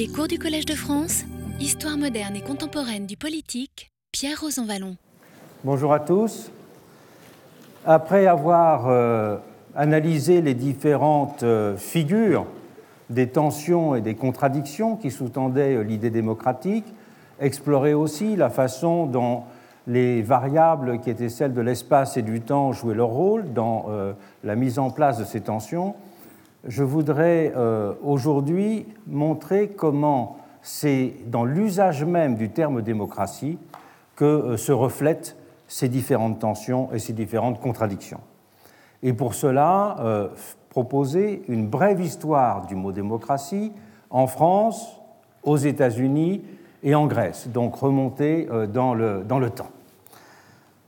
Les cours du Collège de France, Histoire moderne et contemporaine du politique, Pierre Rosanvallon. Bonjour à tous. Après avoir euh, analysé les différentes euh, figures des tensions et des contradictions qui sous-tendaient euh, l'idée démocratique, exploré aussi la façon dont les variables qui étaient celles de l'espace et du temps jouaient leur rôle dans la mise en place de ces tensions, je voudrais aujourd'hui montrer comment c'est dans l'usage même du terme démocratie que se reflètent ces différentes tensions et ces différentes contradictions. Et pour cela, euh, proposer une brève histoire du mot démocratie en France, aux États-Unis et en Grèce, donc remonter euh, dans, le, temps.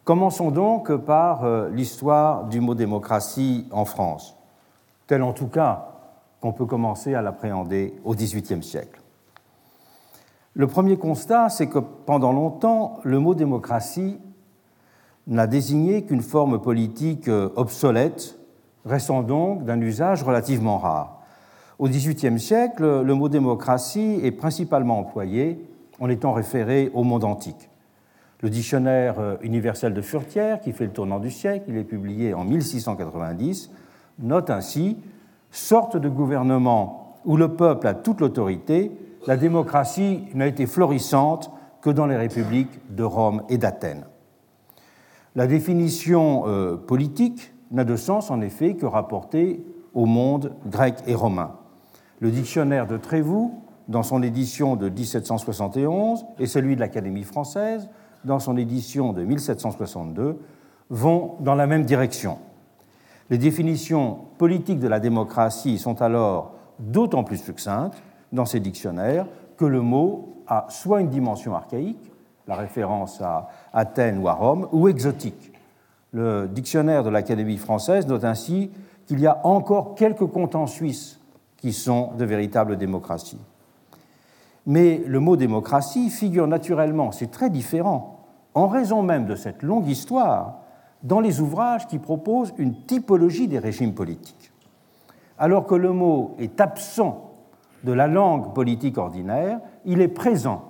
Commençons donc par euh, l'histoire du mot démocratie en France, en tout cas qu'on peut commencer à l'appréhender au XVIIIe siècle. Le premier constat, c'est que pendant longtemps, le mot démocratie n'a désigné qu'une forme politique euh, obsolète, restant donc d'un usage relativement rare. Au XVIIIe siècle, le mot démocratie est principalement employé en étant référé au monde antique. Le dictionnaire euh, universel de Furtière, qui fait le tournant du siècle, il est publié en 1690, note ainsi sorte de gouvernement où le peuple a toute l'autorité, la démocratie n'a été florissante que dans les républiques de Rome et d'Athènes. La définition euh, politique n'a de sens en effet que rapportée au monde grec et romain. Le dictionnaire de Trévoux, dans son édition de 1771, et celui de l'Académie française, dans son édition de 1762, vont dans la même direction. Les définitions politiques de la démocratie sont alors d'autant plus succinctes dans ces dictionnaires que le mot a soit une dimension archaïque, la référence à Athènes ou à Rome, ou exotique. Le dictionnaire de l'Académie française note ainsi qu'il y a encore quelques cantons suisses qui sont de véritables démocraties. Mais le mot démocratie figure naturellement, c'est très différent, en raison même de cette longue histoire, dans les ouvrages qui proposent une typologie des régimes politiques. Alors que le mot est absent de la langue politique ordinaire, il est présent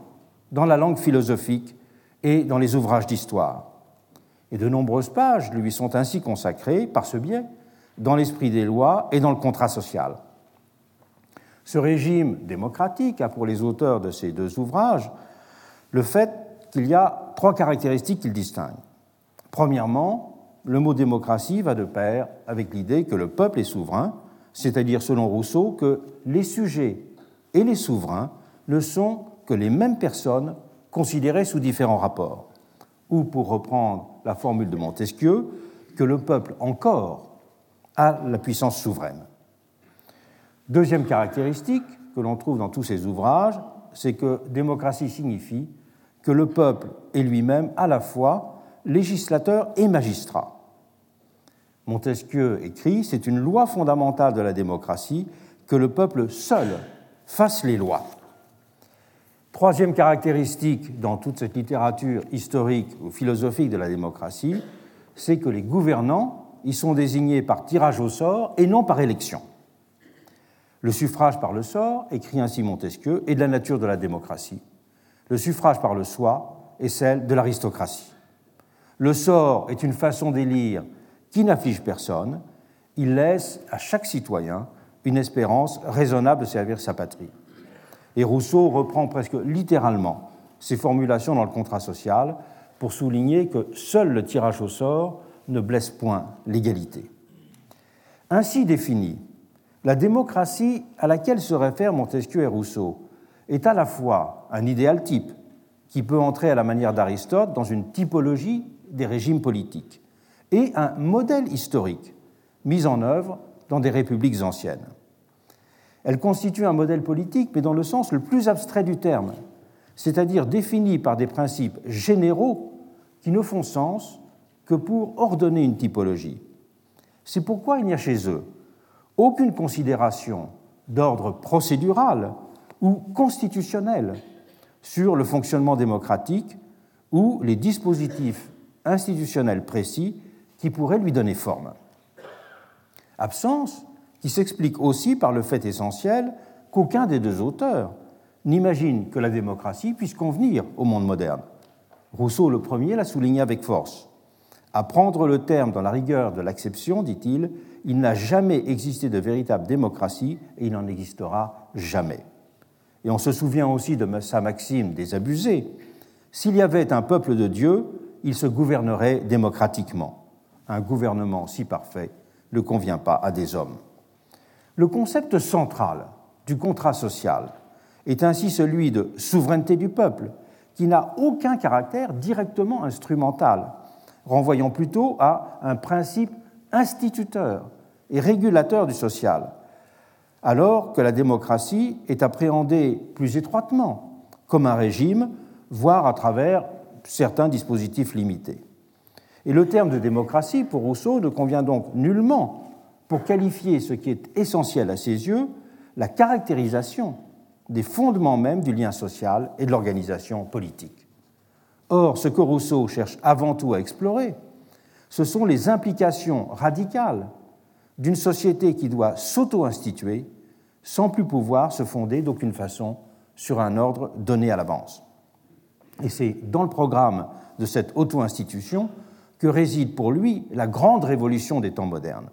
dans la langue philosophique et dans les ouvrages d'histoire. Et de nombreuses pages lui sont ainsi consacrées, par ce biais, dans l'esprit des lois et dans le contrat social. Ce régime démocratique a pour les auteurs de ces deux ouvrages le fait qu'il y a trois caractéristiques qu'il distingue. Premièrement, le mot démocratie va de pair avec l'idée que le peuple est souverain, c'est-à-dire selon Rousseau que les sujets et les souverains le sont que les mêmes personnes considérées sous différents rapports, ou pour reprendre la formule de Montesquieu, que le peuple encore a la puissance souveraine. Deuxième caractéristique que l'on trouve dans tous ces ouvrages, c'est que démocratie signifie que le peuple est lui-même à la fois législateur et magistrat. Montesquieu écrit C'est une loi fondamentale de la démocratie que le peuple seul fasse les lois. Troisième caractéristique dans toute cette littérature historique ou philosophique de la démocratie, c'est que les gouvernants y sont désignés par tirage au sort et non par élection. Le suffrage par le sort, écrit ainsi Montesquieu, est de la nature de la démocratie. Le suffrage par le soi est celle de l'aristocratie. Le sort est une façon d'élire qui n'afflige personne. Il laisse à chaque citoyen une espérance raisonnable de servir sa patrie. Et Rousseau reprend presque littéralement ces formulations dans le contrat social pour souligner que seul le tirage au sort ne blesse point l'égalité. Ainsi définie, la démocratie à laquelle se réfèrent Montesquieu et Rousseau est à la fois un idéal type qui peut entrer à la manière d'Aristote dans une typologie des régimes politiques et un modèle historique mis en œuvre dans des républiques anciennes. Elle constitue un modèle politique, mais dans le sens le plus abstrait du terme, c'est-à-dire défini par des principes généraux qui ne font sens que pour ordonner une typologie. C'est pourquoi il n'y a chez eux aucune considération d'ordre procédural ou constitutionnel sur le fonctionnement démocratique ou les dispositifs institutionnels précis qui pourraient lui donner forme. Absence qui s'explique aussi par le fait essentiel qu'aucun des deux auteurs n'imagine que la démocratie puisse convenir au monde moderne. Rousseau le premier l'a souligné avec force. À prendre le terme dans la rigueur de l'acception, dit-il, il n'a jamais existé de véritable démocratie et il n'en existera jamais. Et on se souvient aussi de sa maxime des abusés. S'il y avait un peuple de Dieu, il se gouvernerait démocratiquement. Un gouvernement si parfait ne convient pas à des hommes. Le concept central du contrat social est ainsi celui de souveraineté du peuple, qui n'a aucun caractère directement instrumental, renvoyant plutôt à un principe instituteur et régulateur du social, alors que la démocratie est appréhendée plus étroitement comme un régime, voire à travers certains dispositifs limités. Et le terme de démocratie, pour Rousseau, ne convient donc nullement pour qualifier ce qui est essentiel à ses yeux, la caractérisation des fondements même du lien social et de l'organisation politique. Or, ce que Rousseau cherche avant tout à explorer, ce sont les implications radicales d'une société qui doit s'auto-instituer sans plus pouvoir se fonder d'aucune façon sur un ordre donné à l'avance. Et c'est dans le programme de cette auto-institution que réside pour lui la grande révolution des temps modernes.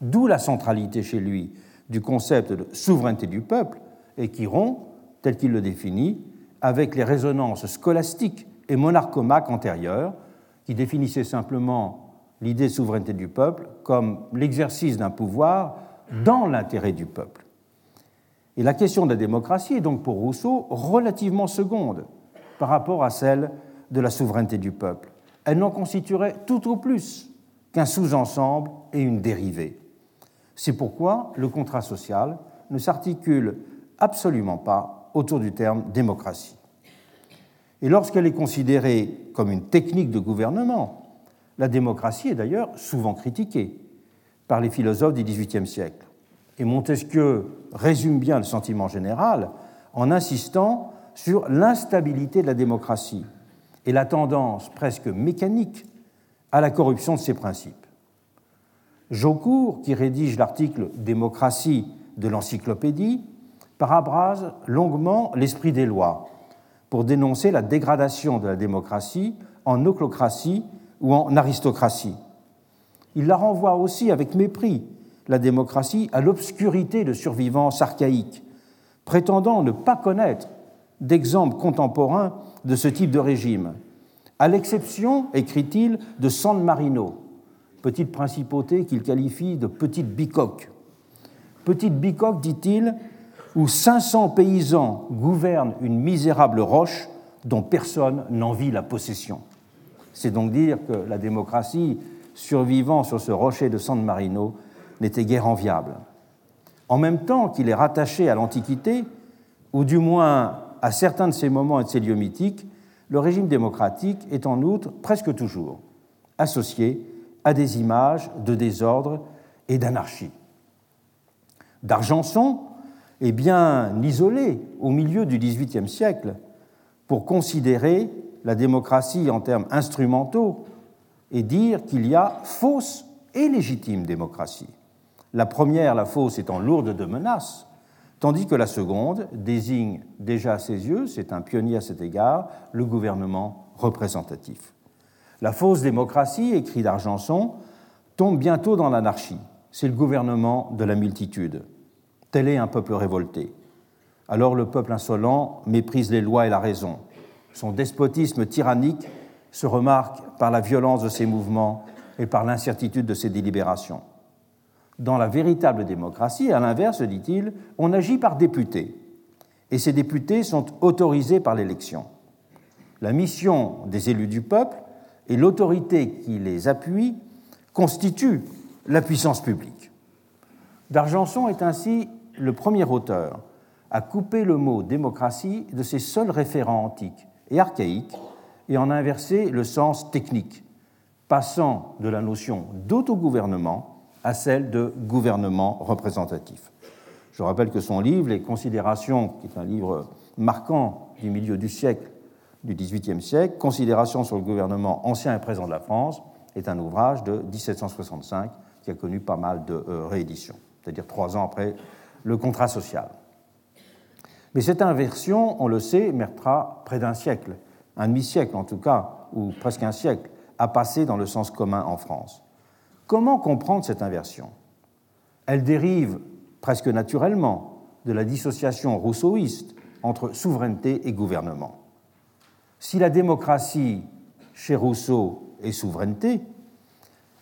D'où la centralité chez lui du concept de souveraineté du peuple et qui rompt, tel qu'il le définit, avec les résonances scolastiques et monarchomaques antérieures, qui définissaient simplement l'idée souveraineté du peuple comme l'exercice d'un pouvoir dans l'intérêt du peuple. Et la question de la démocratie est donc pour Rousseau relativement seconde par rapport à celle de la souveraineté du peuple. Elle n'en constituerait tout au plus qu'un sous-ensemble et une dérivée. C'est pourquoi le contrat social ne s'articule absolument pas autour du terme démocratie. Et lorsqu'elle est considérée comme une technique de gouvernement, la démocratie est d'ailleurs souvent critiquée par les philosophes du XVIIIe siècle. Et Montesquieu résume bien le sentiment général en insistant sur l'instabilité de la démocratie et la tendance presque mécanique à la corruption de ses principes. Jaucourt, qui rédige l'article Démocratie de l'encyclopédie, parabrase longuement l'esprit des lois pour dénoncer la dégradation de la démocratie en oclocratie ou en aristocratie. Il la renvoie aussi avec mépris, la démocratie, à l'obscurité de survivance archaïque, prétendant ne pas connaître d'exemples contemporains de ce type de régime, à l'exception, écrit-il, de San Marino, petite principauté qu'il qualifie de petite bicoque. Petite bicoque, dit-il, où 500 paysans gouvernent une misérable roche dont personne n'envie la possession. C'est donc dire que la démocratie survivant sur ce rocher de San Marino n'était guère enviable. En même temps qu'il est rattaché à l'Antiquité, ou du moins à certains de ses moments et de ses lieux le régime démocratique est en outre presque toujours associé à des images de désordre et d'anarchie. D'Argenson est bien isolé au milieu du XVIIIe siècle pour considérer la démocratie en termes instrumentaux et dire qu'il y a fausse et légitime démocratie. La première, la fausse, étant lourde de menaces, tandis que la seconde désigne déjà à ses yeux, c'est un pionnier à cet égard, le gouvernement représentatif. La fausse démocratie, écrit d'Argenson, tombe bientôt dans l'anarchie. C'est le gouvernement de la multitude. Tel est un peuple révolté. Alors le peuple insolent méprise les lois et la raison. Son despotisme tyrannique se remarque par la violence de ses mouvements et par l'incertitude de ses délibérations. Dans la véritable démocratie, à l'inverse, dit-il, on agit par députés, et ces députés sont autorisés par l'élection. La mission des élus du peuple et l'autorité qui les appuie constituent la puissance publique. D'Argenson est ainsi le premier auteur à couper le mot démocratie de ses seuls référents antiques et archaïques et en inverser le sens technique, passant de la notion d'autogouvernement à celle de gouvernement représentatif. Je rappelle que son livre, Les Considérations, qui est un livre marquant du milieu du siècle, du XVIIIe siècle, Considérations sur le gouvernement ancien et présent de la France, est un ouvrage de 1765 qui a connu pas mal de euh, rééditions, c'est-à-dire trois ans après le contrat social. Mais cette inversion, on le sait, mettra près d'un siècle, un demi-siècle en tout cas, ou presque un siècle, à passer dans le sens commun en France. Comment comprendre cette inversion? Elle dérive presque naturellement de la dissociation rousseauiste entre souveraineté et gouvernement. Si la démocratie, chez Rousseau, est souveraineté,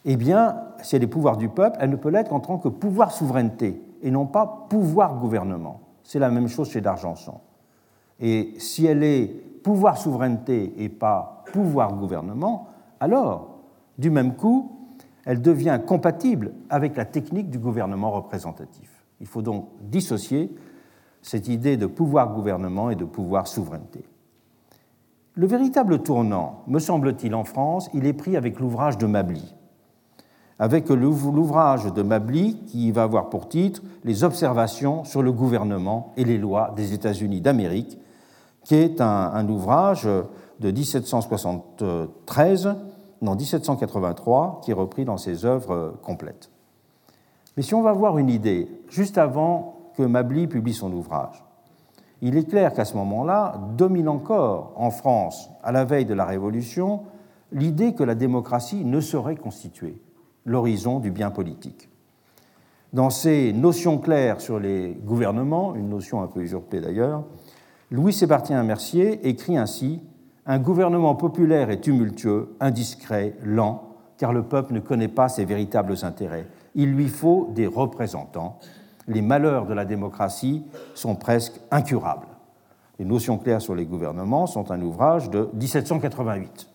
eh bien, si elle est pouvoir du peuple, elle ne peut l'être qu'en tant que pouvoir souveraineté et non pas pouvoir gouvernement. C'est la même chose chez D'Argenson. Et si elle est pouvoir souveraineté et pas pouvoir gouvernement, alors, du même coup, elle devient compatible avec la technique du gouvernement représentatif. Il faut donc dissocier cette idée de pouvoir gouvernement et de pouvoir souveraineté. Le véritable tournant, me semble-t-il, en France, il est pris avec l'ouvrage de Mably, avec l'ouvrage de Mably qui va avoir pour titre Les observations sur le gouvernement et les lois des États-Unis d'Amérique, qui est un, ouvrage de 1773, non 1783, qui est repris dans ses œuvres complètes. Mais si on va voir une idée, juste avant que Mably publie son ouvrage. Il est clair qu'à ce moment-là, domine encore en France, à la veille de la Révolution, l'idée que la démocratie ne saurait constituer l'horizon du bien politique. Dans ses notions claires sur les gouvernements, une notion un peu usurpée d'ailleurs, Louis-Sébastien Mercier écrit ainsi Un gouvernement populaire est tumultueux, indiscret, lent, car le peuple ne connaît pas ses véritables intérêts. Il lui faut des représentants les malheurs de la démocratie sont presque incurables. Les notions claires sur les gouvernements sont un ouvrage de 1788,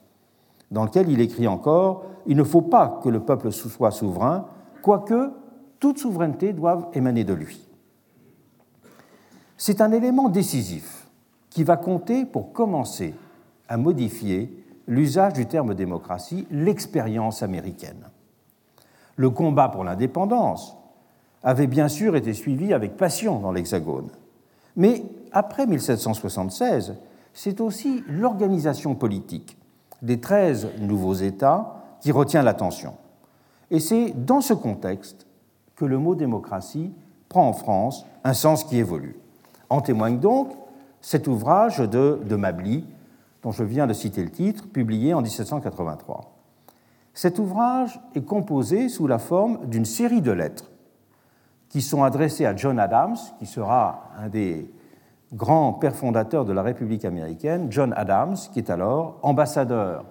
dans lequel il écrit encore Il ne faut pas que le peuple soit souverain, quoique toute souveraineté doive émaner de lui. C'est un élément décisif qui va compter pour commencer à modifier l'usage du terme démocratie, l'expérience américaine. Le combat pour l'indépendance, avait bien sûr été suivi avec passion dans l'Hexagone. Mais après 1776, c'est aussi l'organisation politique des 13 nouveaux États qui retient l'attention. Et c'est dans ce contexte que le mot démocratie prend en France un sens qui évolue. En témoigne donc cet ouvrage de Mably, dont je viens de citer le titre, publié en 1783. Cet ouvrage est composé sous la forme d'une série de lettres qui sont adressés à John Adams, qui sera un des grands pères fondateurs de la République américaine, John Adams, qui est alors ambassadeur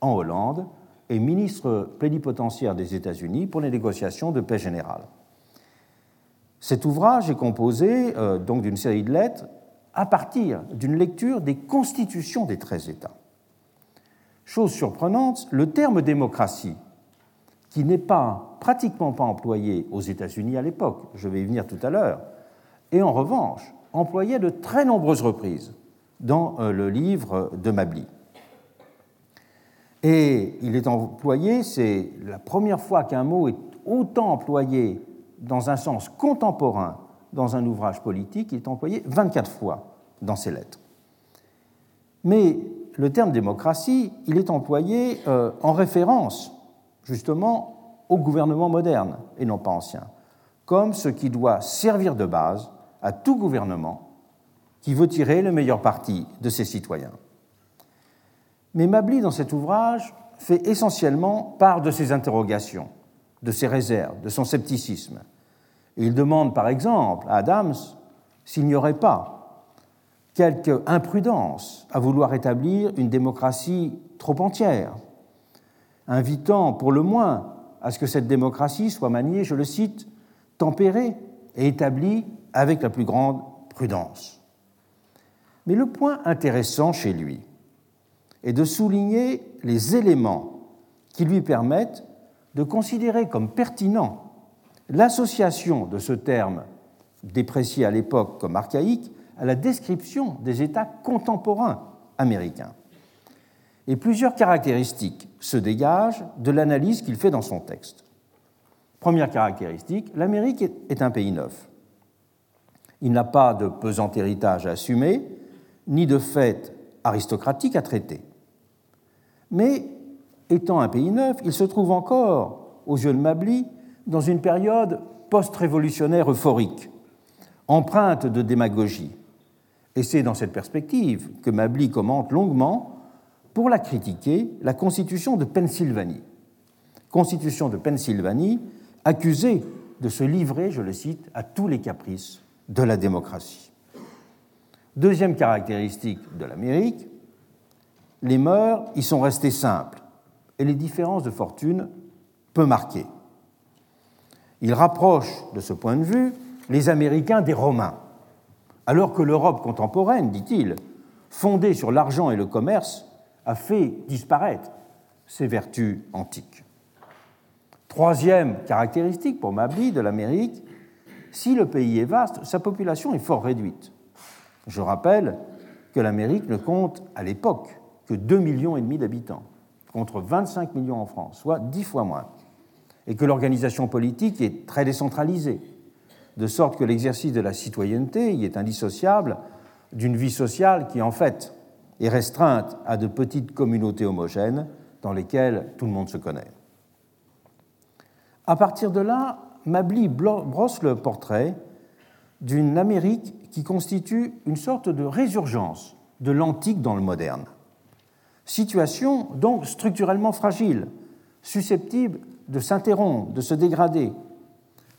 en Hollande et ministre plénipotentiaire des États-Unis pour les négociations de paix générale. Cet ouvrage est composé euh, donc d'une série de lettres à partir d'une lecture des constitutions des 13 États. Chose surprenante, le terme démocratie qui n'est pas pratiquement pas employé aux États-Unis à l'époque, je vais y venir tout à l'heure, et en revanche employé de très nombreuses reprises dans euh, le livre de Mably. Et il est employé, c'est la première fois qu'un mot est autant employé dans un sens contemporain dans un ouvrage politique, il est employé 24 fois dans ses lettres. Mais le terme démocratie, il est employé euh, en référence justement au gouvernement moderne et non pas ancien, comme ce qui doit servir de base à tout gouvernement qui veut tirer le meilleur parti de ses citoyens. Mais Mably, dans cet ouvrage, fait essentiellement part de ses interrogations, de ses réserves, de son scepticisme. Il demande par exemple à Adams s'il n'y aurait pas quelque imprudence à vouloir établir une démocratie trop entière, invitant pour le moins à ce que cette démocratie soit maniée, je le cite, tempérée et établie avec la plus grande prudence. Mais le point intéressant chez lui est de souligner les éléments qui lui permettent de considérer comme pertinent l'association de ce terme, déprécié à l'époque comme archaïque, à la description des États contemporains américains. Et plusieurs caractéristiques se dégagent de l'analyse qu'il fait dans son texte. Première caractéristique, l'Amérique est un pays neuf. Il n'a pas de pesant héritage à assumer, ni de fait aristocratique à traiter. Mais, étant un pays neuf, il se trouve encore, aux yeux de Mably, dans une période post-révolutionnaire euphorique, empreinte de démagogie, Et c'est dans cette perspective que Mably commente longuement, pour la critiquer, la Constitution de Pennsylvanie. Constitution de Pennsylvanie accusée de se livrer, je le cite, à tous les caprices de la démocratie. Deuxième caractéristique de l'Amérique, les mœurs y sont restées simples et les différences de fortune peu marquées. Il rapproche, de ce point de vue, les Américains des Romains, alors que l'Europe contemporaine, dit-il, fondée sur l'argent et le commerce, a fait disparaître ses vertus antiques. Troisième caractéristique pour Mably de l'Amérique, si le pays est vaste, sa population est fort réduite. Je rappelle que l'Amérique ne compte à l'époque que 2,5 millions d'habitants, contre 25 millions en France, soit 10 fois moins, et que l'organisation politique est très décentralisée, de sorte que l'exercice de la citoyenneté y est indissociable d'une vie sociale qui, en fait, est restreinte à de petites communautés homogènes dans lesquelles tout le monde se connaît. À partir de là, Mably brosse le portrait d'une Amérique qui constitue une sorte de résurgence de l'antique dans le moderne. Situation donc structurellement fragile, susceptible de s'interrompre, de se dégrader.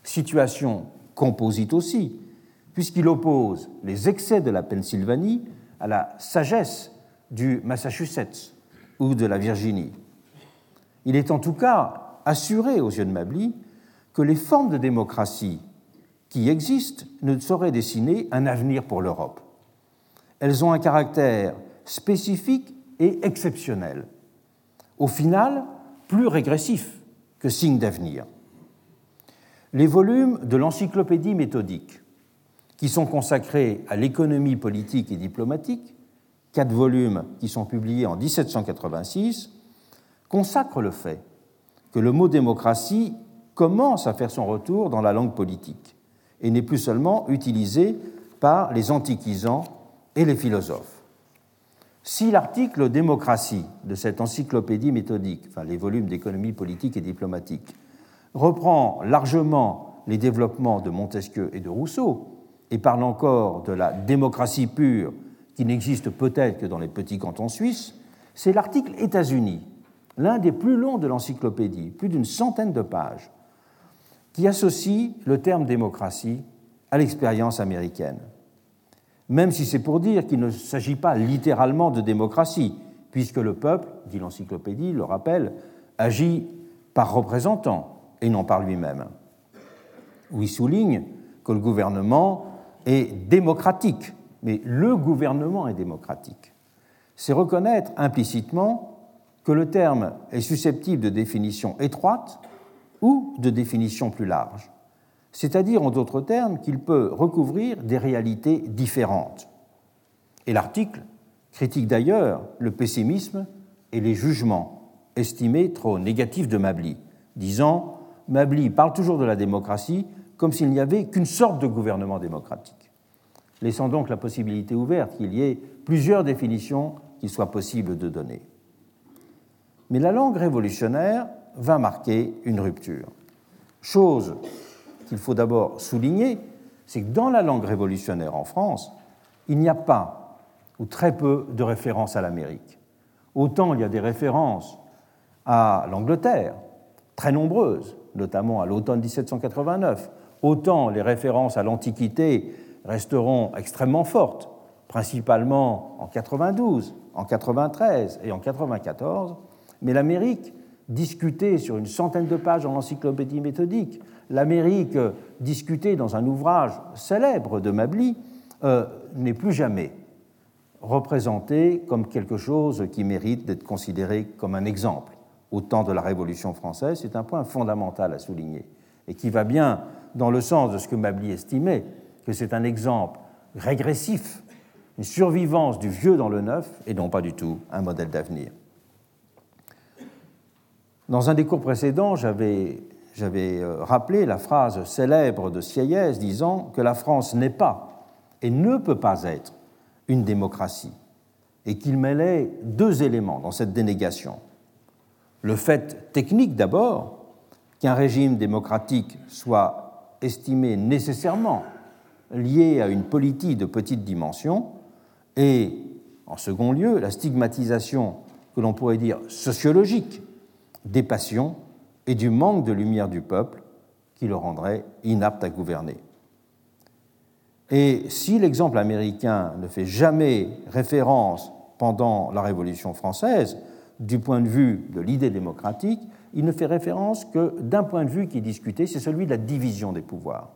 Situation composite aussi, puisqu'il oppose les excès de la Pennsylvanie à la sagesse du Massachusetts ou de la Virginie. Il est en tout cas assurer aux yeux de Mably que les formes de démocratie qui existent ne sauraient dessiner un avenir pour l'Europe. Elles ont un caractère spécifique et exceptionnel, au final plus régressif que signe d'avenir. Les volumes de l'encyclopédie méthodique, qui sont consacrés à l'économie politique et diplomatique, quatre volumes qui sont publiés en 1786, consacrent le fait que le mot démocratie commence à faire son retour dans la langue politique et n'est plus seulement utilisé par les antiquisants et les philosophes. Si l'article démocratie de cette encyclopédie méthodique, enfin les volumes d'économie politique et diplomatique, reprend largement les développements de Montesquieu et de Rousseau et parle encore de la démocratie pure qui n'existe peut-être que dans les petits cantons suisses, c'est l'article États-Unis l'un des plus longs de l'encyclopédie, plus d'une centaine de pages, qui associe le terme démocratie à l'expérience américaine. Même si c'est pour dire qu'il ne s'agit pas littéralement de démocratie, puisque le peuple, dit l'encyclopédie, le rappelle, agit par représentant et non par lui-même. Où il souligne que le gouvernement est démocratique, mais le gouvernement est démocratique. C'est reconnaître implicitement que le terme est susceptible de définition étroite ou de définition plus large, c'est-à-dire en d'autres termes qu'il peut recouvrir des réalités différentes. Et l'article critique d'ailleurs le pessimisme et les jugements estimés trop négatifs de Mably, disant Mably parle toujours de la démocratie comme s'il n'y avait qu'une sorte de gouvernement démocratique, laissant donc la possibilité ouverte qu'il y ait plusieurs définitions qu'il soit possible de donner. Mais la langue révolutionnaire va marquer une rupture. Chose qu'il faut d'abord souligner, c'est que dans la langue révolutionnaire en France, il n'y a pas ou très peu de références à l'Amérique. Autant il y a des références à l'Angleterre, très nombreuses, notamment à l'automne 1789, autant les références à l'Antiquité resteront extrêmement fortes, principalement en 92, en 93 et en 94, mais l'Amérique, discutée sur une centaine de pages dans l'encyclopédie méthodique, l'Amérique discutée dans un ouvrage célèbre de Mably, euh, n'est plus jamais représentée comme quelque chose qui mérite d'être considéré comme un exemple. Au temps de la Révolution française, c'est un point fondamental à souligner et qui va bien dans le sens de ce que Mably estimait, que c'est un exemple régressif, une survivance du vieux dans le neuf et non pas du tout un modèle d'avenir. Dans un des cours précédents, j'avais euh, rappelé la phrase célèbre de Sieyès disant que la France n'est pas et ne peut pas être une démocratie, et qu'il mêlait deux éléments dans cette dénégation. Le fait technique d'abord, qu'un régime démocratique soit estimé nécessairement lié à une politique de petite dimension, et, en second lieu, la stigmatisation que l'on pourrait dire sociologique des passions et du manque de lumière du peuple qui le rendrait inapte à gouverner. Et si l'exemple américain ne fait jamais référence pendant la Révolution française, du point de vue de l'idée démocratique, il ne fait référence que d'un point de vue qui est discuté, c'est celui de la division des pouvoirs.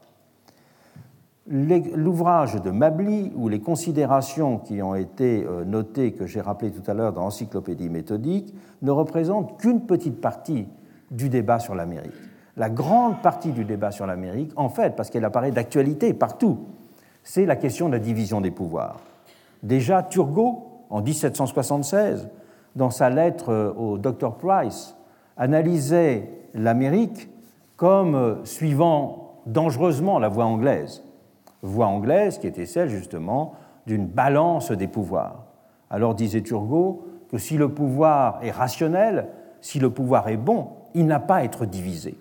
L'ouvrage de Mably ou les considérations qui ont été euh, notées, que j'ai rappelées tout à l'heure dans l'encyclopédie méthodique, ne représentent qu'une petite partie du débat sur l'Amérique. La grande partie du débat sur l'Amérique, en fait, parce qu'elle apparaît d'actualité partout, c'est la question de la division des pouvoirs. Déjà, Turgot, en 1776, dans sa lettre euh, au Dr. Price, analysait l'Amérique comme euh, suivant dangereusement la voie anglaise voie anglaise qui était celle justement d'une balance des pouvoirs. Alors disait Turgot que si le pouvoir est rationnel, si le pouvoir est bon, il n'a pas à être divisé.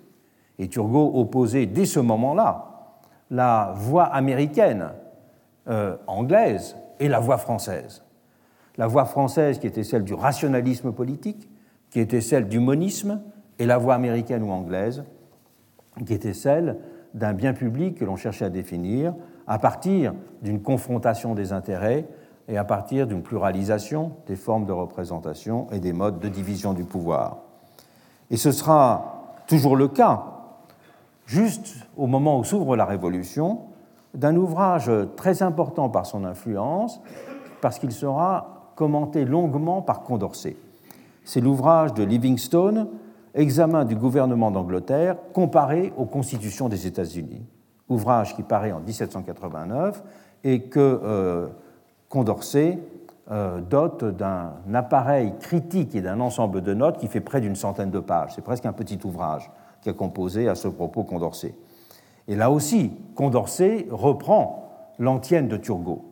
Et Turgot opposait dès ce moment-là la voie américaine, euh, anglaise, et la voie française. La voie française qui était celle du rationalisme politique, qui était celle du monisme, et la voie américaine ou anglaise qui était celle d'un bien public que l'on cherchait à définir à partir d'une confrontation des intérêts et à partir d'une pluralisation des formes de représentation et des modes de division du pouvoir. Et ce sera toujours le cas, juste au moment où s'ouvre la Révolution, d'un ouvrage très important par son influence, parce qu'il sera commenté longuement par Condorcet. C'est l'ouvrage de Livingstone, Examen du gouvernement d'Angleterre comparé aux constitutions des États-Unis ouvrage qui paraît en 1789 et que euh, Condorcet dote d'un appareil critique et d'un ensemble de notes qui fait près d'une centaine de pages. C'est presque un petit ouvrage qui a composé à ce propos Condorcet. Et là aussi, Condorcet reprend l'antienne de Turgot,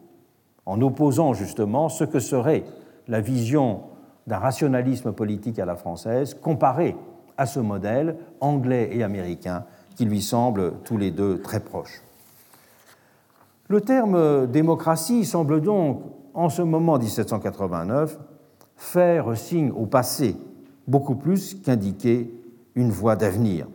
en opposant justement ce que serait la vision d'un rationalisme politique à la française comparé à ce modèle anglais et américain qui lui semblent tous les deux très proches. Le terme démocratie semble donc, en ce moment 1789, faire signe au passé beaucoup plus qu'indiquer une voie d'avenir.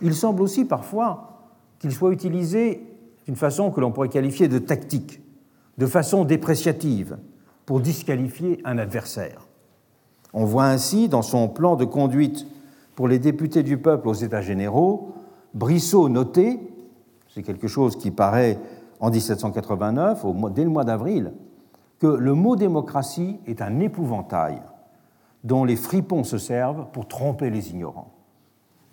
Il semble aussi parfois qu'il soit utilisé d'une façon que l'on pourrait qualifier de tactique, de façon dépréciative, pour disqualifier un adversaire. On voit ainsi dans son plan de conduite pour les députés du peuple aux États généraux, Brissot notait, c'est quelque chose qui paraît en 1789, dès le mois d'avril, que le mot démocratie est un épouvantail dont les fripons se servent pour tromper les ignorants.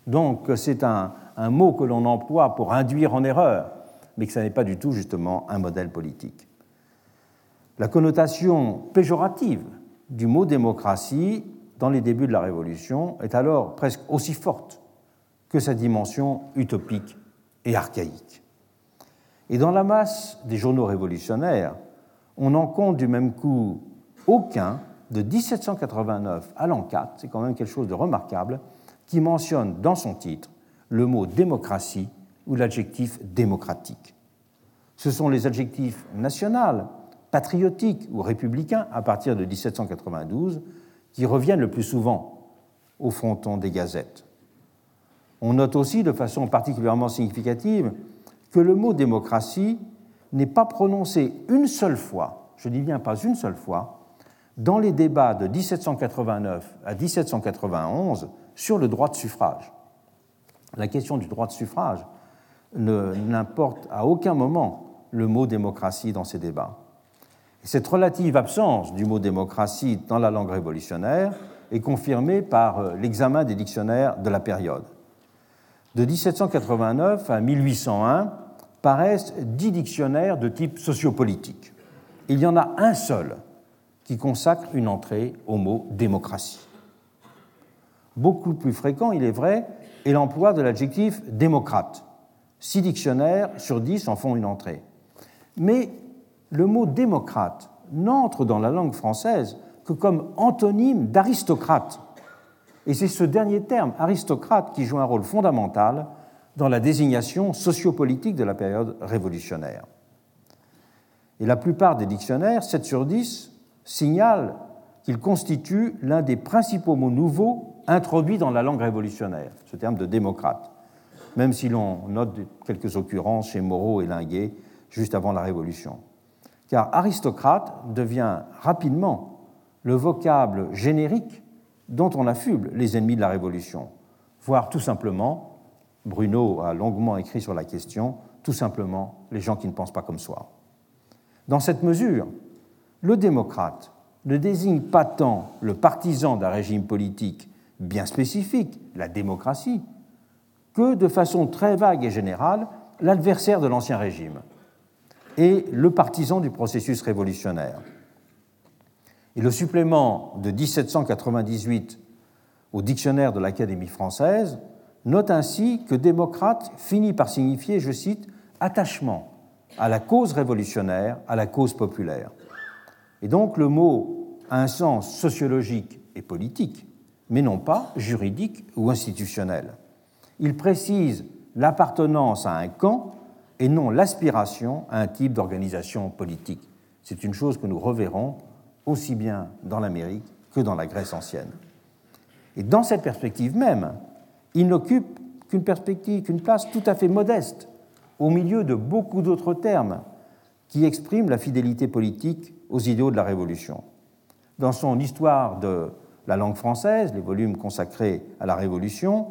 Donc c'est un, mot que l'on emploie pour induire en erreur, mais que ce n'est pas du tout justement un modèle politique. La connotation péjorative du mot démocratie dans les débuts de la Révolution est alors presque aussi forte que sa dimension utopique et archaïque. Et dans la masse des journaux révolutionnaires, on n'en compte du même coup aucun de 1789 à l'an 4, c'est quand même quelque chose de remarquable, qui mentionne dans son titre le mot démocratie ou l'adjectif démocratique. Ce sont les adjectifs national, patriotique ou républicain à partir de 1792 qui reviennent le plus souvent au fronton des gazettes. On note aussi de façon particulièrement significative que le mot démocratie n'est pas prononcé une seule fois, je dis bien pas une seule fois, dans les débats de 1789 à 1791 sur le droit de suffrage. La question du droit de suffrage n'importe à aucun moment le mot démocratie dans ces débats. Cette relative absence du mot démocratie dans la langue révolutionnaire est confirmée par euh, l'examen des dictionnaires de la période. De 1789 à 1801 paraissent dix dictionnaires de type sociopolitique. Il y en a un seul qui consacre une entrée au mot démocratie. Beaucoup plus fréquent, il est vrai, est l'emploi de l'adjectif démocrate. Six dictionnaires sur dix en font une entrée. Mais le mot démocrate n'entre dans la langue française que comme antonyme d'aristocrate. Et c'est ce dernier terme, aristocrate, qui joue un rôle fondamental dans la désignation sociopolitique de la période révolutionnaire. Et la plupart des dictionnaires, 7 sur 10, signalent qu'il constitue l'un des principaux mots nouveaux introduits dans la langue révolutionnaire, ce terme de démocrate, même si l'on note quelques occurrences chez Moreau et Linguet juste avant la Révolution. Car aristocrate devient rapidement le vocable générique dont on affuble les ennemis de la Révolution, voire tout simplement, Bruno a longuement écrit sur la question, tout simplement les gens qui ne pensent pas comme soi. Dans cette mesure, le démocrate ne désigne pas tant le partisan d'un régime politique bien spécifique, la démocratie, que de façon très vague et générale l'adversaire de l'Ancien Régime et le partisan du processus révolutionnaire. Et le supplément de 1798 au dictionnaire de l'Académie française note ainsi que démocrate finit par signifier, je cite, attachement à la cause révolutionnaire, à la cause populaire. Et donc le mot a un sens sociologique et politique, mais non pas juridique ou institutionnel. Il précise l'appartenance à un camp et non l'aspiration à un type d'organisation politique. C'est une chose que nous reverrons aussi bien dans l'Amérique que dans la Grèce ancienne. Et dans cette perspective même, il n'occupe qu'une perspective, qu'une place tout à fait modeste au milieu de beaucoup d'autres termes qui expriment la fidélité politique aux idéaux de la Révolution. Dans son Histoire de la langue française, les volumes consacrés à la Révolution,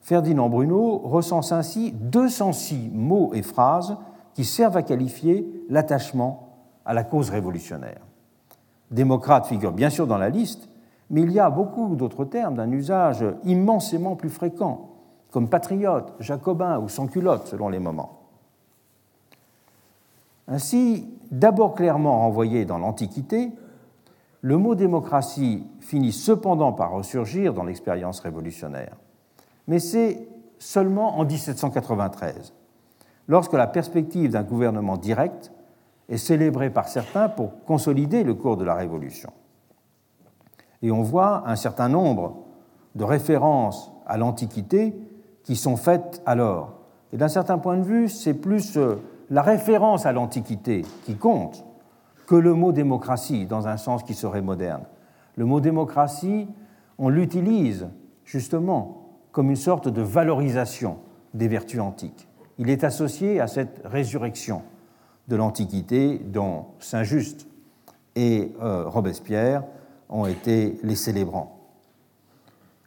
Ferdinand Bruno recense ainsi 206 mots et phrases qui servent à qualifier l'attachement à la cause révolutionnaire. Démocrate figure bien sûr dans la liste, mais il y a beaucoup d'autres termes d'un usage immensément plus fréquent, comme patriote, jacobin ou sans culotte selon les moments. Ainsi, d'abord clairement renvoyé dans l'Antiquité, le mot démocratie finit cependant par ressurgir dans l'expérience révolutionnaire. Mais c'est seulement en 1793, lorsque la perspective d'un gouvernement direct est célébrée par certains pour consolider le cours de la Révolution. Et on voit un certain nombre de références à l'Antiquité qui sont faites alors. Et d'un certain point de vue, c'est plus euh, la référence à l'Antiquité qui compte que le mot démocratie dans un sens qui serait moderne. Le mot démocratie, on l'utilise justement comme une sorte de valorisation des vertus antiques. Il est associé à cette résurrection de l'Antiquité dont Saint-Just et euh, Robespierre ont été les célébrants.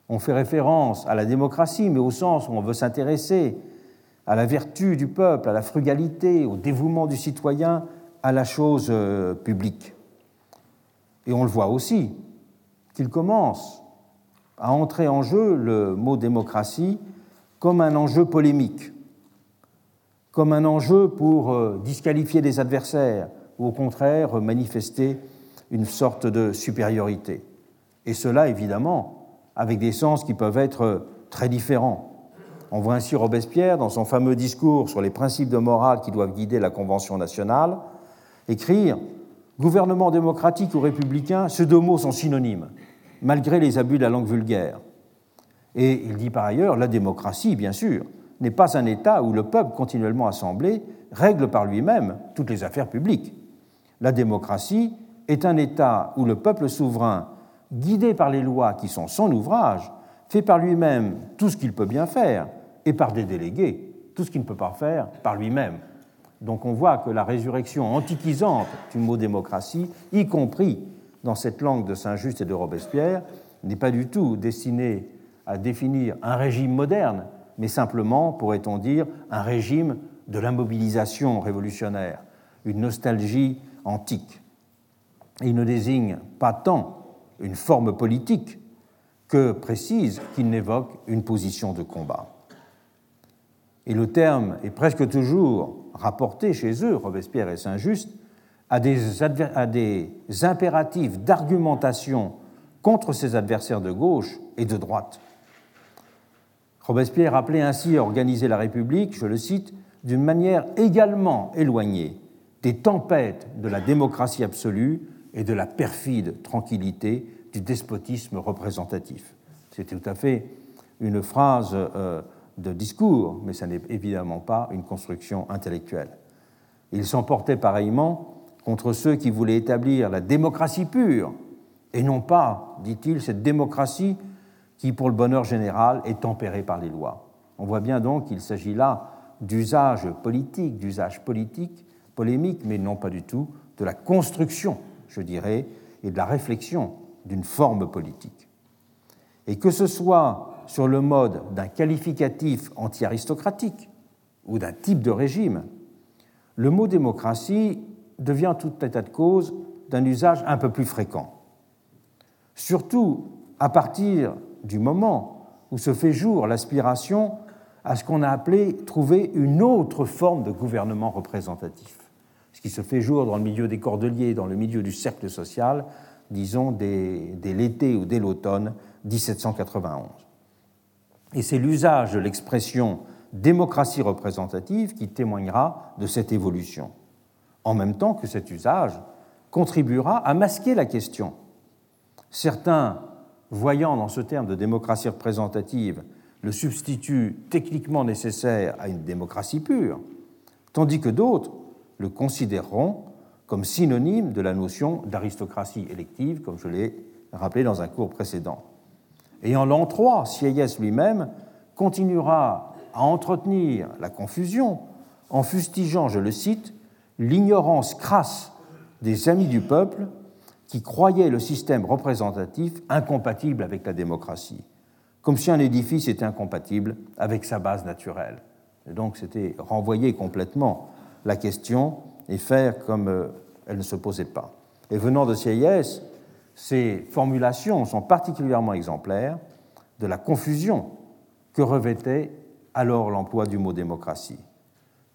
On fait référence à la démocratie, mais au sens où on veut s'intéresser à la vertu du peuple, à la frugalité, au dévouement du citoyen, à la chose euh, publique. Et on le voit aussi, qu'il commence à entrer en jeu le mot démocratie comme un enjeu polémique, comme un enjeu pour euh, disqualifier des adversaires ou au contraire manifester une sorte de supériorité. Et cela, évidemment, avec des sens qui peuvent être très différents. On voit ainsi Robespierre, dans son fameux discours sur les principes de morale qui doivent guider la Convention nationale, écrire Gouvernement démocratique ou républicain, ces deux mots sont synonymes, malgré les abus de la langue vulgaire. Et il dit par ailleurs La démocratie, bien sûr, n'est pas un État où le peuple continuellement assemblé règle par lui-même toutes les affaires publiques. La démocratie est un État où le peuple souverain, guidé par les lois qui sont son ouvrage, fait par lui-même tout ce qu'il peut bien faire, et par des délégués tout ce qu'il ne peut pas faire par lui-même. Donc on voit que la résurrection antiquisante du mot démocratie, y compris dans cette langue de Saint-Just et de Robespierre, n'est pas du tout destinée à définir un régime moderne, mais simplement, pourrait-on dire, un régime de l'immobilisation révolutionnaire, une nostalgie antique. il ne désigne pas tant une forme politique que précise qu'il n'évoque une position de combat et le terme est presque toujours rapporté chez eux, Robespierre et Saint-Just, à des, à des impératifs d'argumentation contre ses adversaires de gauche et de droite. Robespierre appelait ainsi à organiser la République, je le cite, d'une manière également éloignée des tempêtes de la démocratie absolue et de la perfide tranquillité du despotisme représentatif. C'est tout à fait une phrase euh, de discours, mais ça n'est évidemment pas une construction intellectuelle. Il s'emportait pareillement contre ceux qui voulaient établir la démocratie pure, et non pas, dit-il, cette démocratie qui, pour le bonheur général, est tempérée par les lois. On voit bien donc qu'il s'agit là d'usage politique, d'usage politique, polémique, mais non pas du tout de la construction, je dirais, et de la réflexion d'une forme politique. Et que ce soit sur le mode d'un qualificatif anti-aristocratique ou d'un type de régime, le mot démocratie devient tout état de cause d'un usage un peu plus fréquent. Surtout à partir du moment où se fait jour l'aspiration à ce qu'on a appelé trouver une autre forme de gouvernement représentatif. Ce qui se fait jour dans le milieu des cordeliers, dans le milieu du cercle social, disons dès, l'été ou dès l'automne 1791. Et c'est l'usage de l'expression démocratie représentative qui témoignera de cette évolution, en même temps que cet usage contribuera à masquer la question. Certains, voyant dans ce terme de démocratie représentative le substitut techniquement nécessaire à une démocratie pure, tandis que d'autres le considéreront comme synonyme de la notion d'aristocratie élective, comme je l'ai rappelé dans un cours précédent. Et en l'an 3, Sieyès lui-même continuera à entretenir la confusion en fustigeant, je le cite, l'ignorance crasse des amis du peuple qui croyaient le système représentatif incompatible avec la démocratie, comme si un édifice était incompatible avec sa base naturelle. Et donc c'était renvoyer complètement la question et faire comme euh, elle ne se posait pas. Et venant de Sieyès, ces formulations sont particulièrement exemplaires de la confusion que revêtait alors l'emploi du mot démocratie.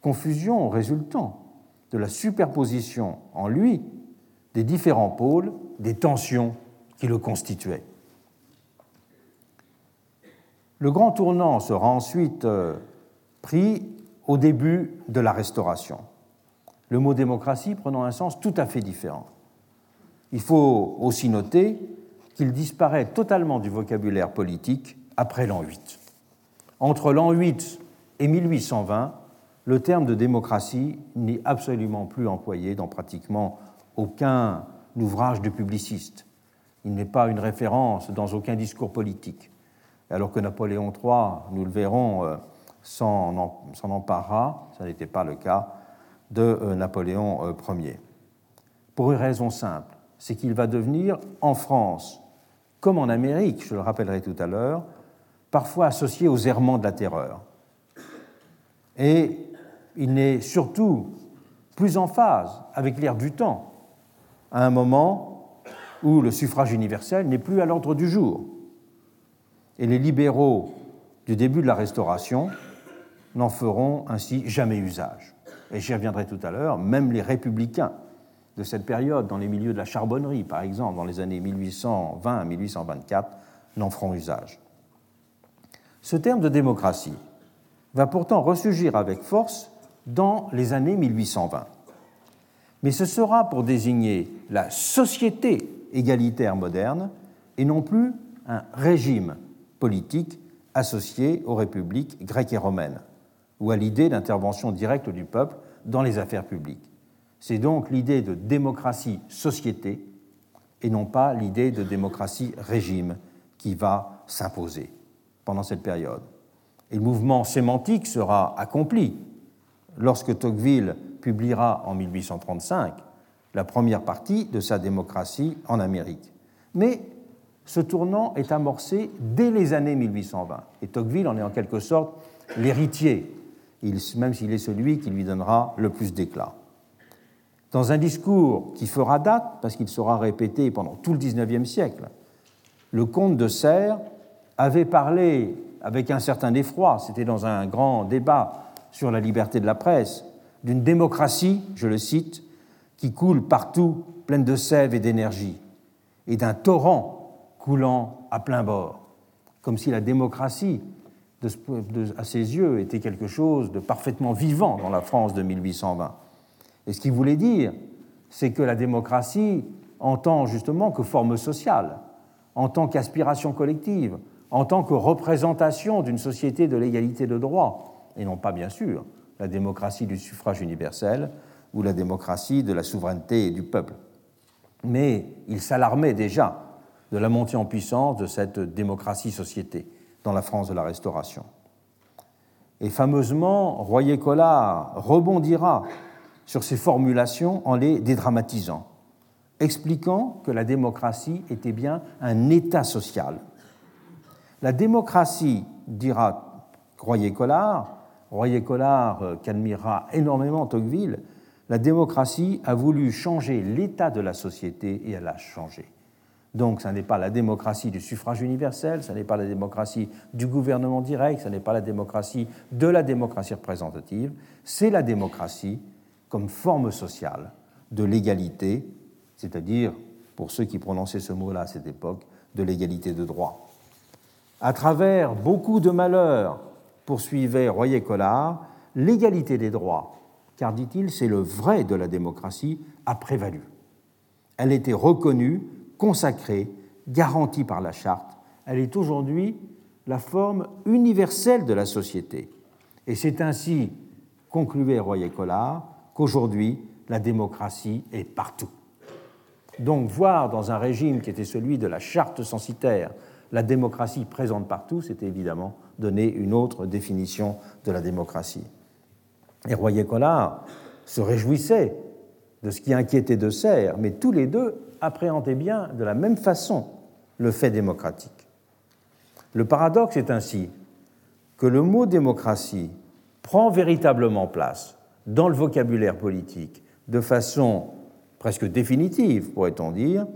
Confusion résultant de la superposition en lui des différents pôles, des tensions qui le constituaient. Le grand tournant sera ensuite euh, pris au début de la Restauration le mot démocratie prenant un sens tout à fait différent. Il faut aussi noter qu'il disparaît totalement du vocabulaire politique après l'an 8. Entre l'an 8 et 1820, le terme de démocratie n'est absolument plus employé dans pratiquement aucun ouvrage de publiciste. Il n'est pas une référence dans aucun discours politique. Alors que Napoléon III, nous le verrons, euh, s'en emparera, ça n'était pas le cas de euh, Napoléon euh, Ier. Pour une raison simple, c'est qu'il va devenir, en France, comme en Amérique, je le rappellerai tout à l'heure, parfois associé aux errements de la terreur. Et il n'est surtout plus en phase avec l'ère du temps, à un moment où le suffrage universel n'est plus à l'ordre du jour. Et les libéraux du début de la Restauration n'en feront ainsi jamais usage et j'y reviendrai tout à l'heure, même les républicains de cette période, dans les milieux de la charbonnerie par exemple, dans les années 1820 à 1824, n'en feront usage. Ce terme de démocratie va pourtant ressurgir avec force dans les années 1820. Mais ce sera pour désigner la société égalitaire moderne et non plus un régime politique associé aux républiques grecques et romaines ou à l'idée d'intervention directe du peuple dans les affaires publiques. C'est donc l'idée de démocratie-société et non pas l'idée de démocratie-régime qui va s'imposer pendant cette période. Et le mouvement sémantique sera accompli lorsque Tocqueville publiera en 1835 la première partie de sa démocratie en Amérique. Mais ce tournant est amorcé dès les années 1820 et Tocqueville en est en quelque sorte l'héritier même s'il est celui qui lui donnera le plus d'éclat. Dans un discours qui fera date, parce qu'il sera répété pendant tout le XIXe siècle, le comte de Serres avait parlé avec un certain effroi, c'était dans un grand débat sur la liberté de la presse, d'une démocratie, je le cite, qui coule partout pleine de sève et d'énergie, et d'un torrent coulant à plein bord, comme si la démocratie à ses yeux, était quelque chose de parfaitement vivant dans la France de 1820. Et ce qu'il voulait dire, c'est que la démocratie, en tant justement que forme sociale, en tant qu'aspiration collective, en tant que représentation d'une société de l'égalité de droit, et non pas bien sûr la démocratie du suffrage universel, ou la démocratie de la souveraineté du peuple. Mais il s'alarmait déjà de la montée en puissance de cette démocratie-société dans la France de la Restauration. Et fameusement, Royer-Collard rebondira sur ces formulations en les dédramatisant, expliquant que la démocratie était bien un état social. La démocratie, dira Royer-Collard, Royer-Collard euh, qu'admirera énormément Tocqueville, la démocratie a voulu changer l'état de la société et elle a changé. Donc, ce n'est pas la démocratie du suffrage universel, ce n'est pas la démocratie du gouvernement direct, ce n'est pas la démocratie de la démocratie représentative, c'est la démocratie comme forme sociale de l'égalité, c'est-à-dire, pour ceux qui prononçaient ce mot-là à cette époque, de l'égalité de droit. À travers beaucoup de malheurs, poursuivait Royer-Collard, l'égalité des droits, car, dit-il, c'est le vrai de la démocratie, a prévalu. Elle était reconnue, consacrée, garantie par la charte. Elle est aujourd'hui la forme universelle de la société. Et c'est ainsi, concluait Royer-Collard, qu'aujourd'hui, la démocratie est partout. Donc voir dans un régime qui était celui de la charte censitaire la démocratie présente partout, c'était évidemment donner une autre définition de la démocratie. Et Royer-Collard se réjouissait de ce qui inquiétait de Serres, mais tous les deux appréhendaient bien de la même façon le fait démocratique. Le paradoxe est ainsi que le mot démocratie prend véritablement place dans le vocabulaire politique de façon presque définitive, pourrait-on dire,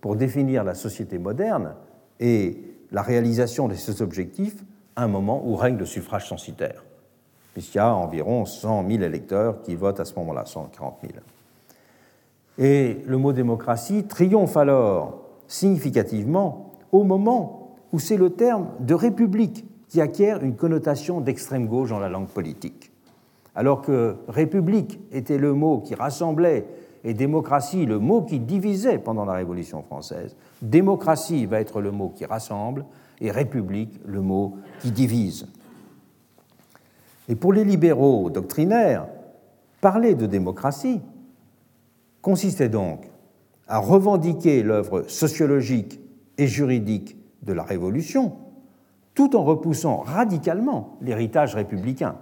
pour définir la société moderne et la réalisation de ses objectifs à un moment où règne le suffrage censitaire, puisqu'il y a environ 100 000 électeurs qui votent à ce moment-là, 140 000. Et le mot démocratie triomphe alors significativement au moment où c'est le terme de république qui acquiert une connotation d'extrême gauche dans la langue politique alors que république était le mot qui rassemblait et démocratie le mot qui divisait pendant la Révolution française, démocratie va être le mot qui rassemble et république le mot qui divise. Et pour les libéraux doctrinaires, parler de démocratie consistait donc à revendiquer l'œuvre sociologique et juridique de la Révolution, tout en repoussant radicalement l'héritage républicain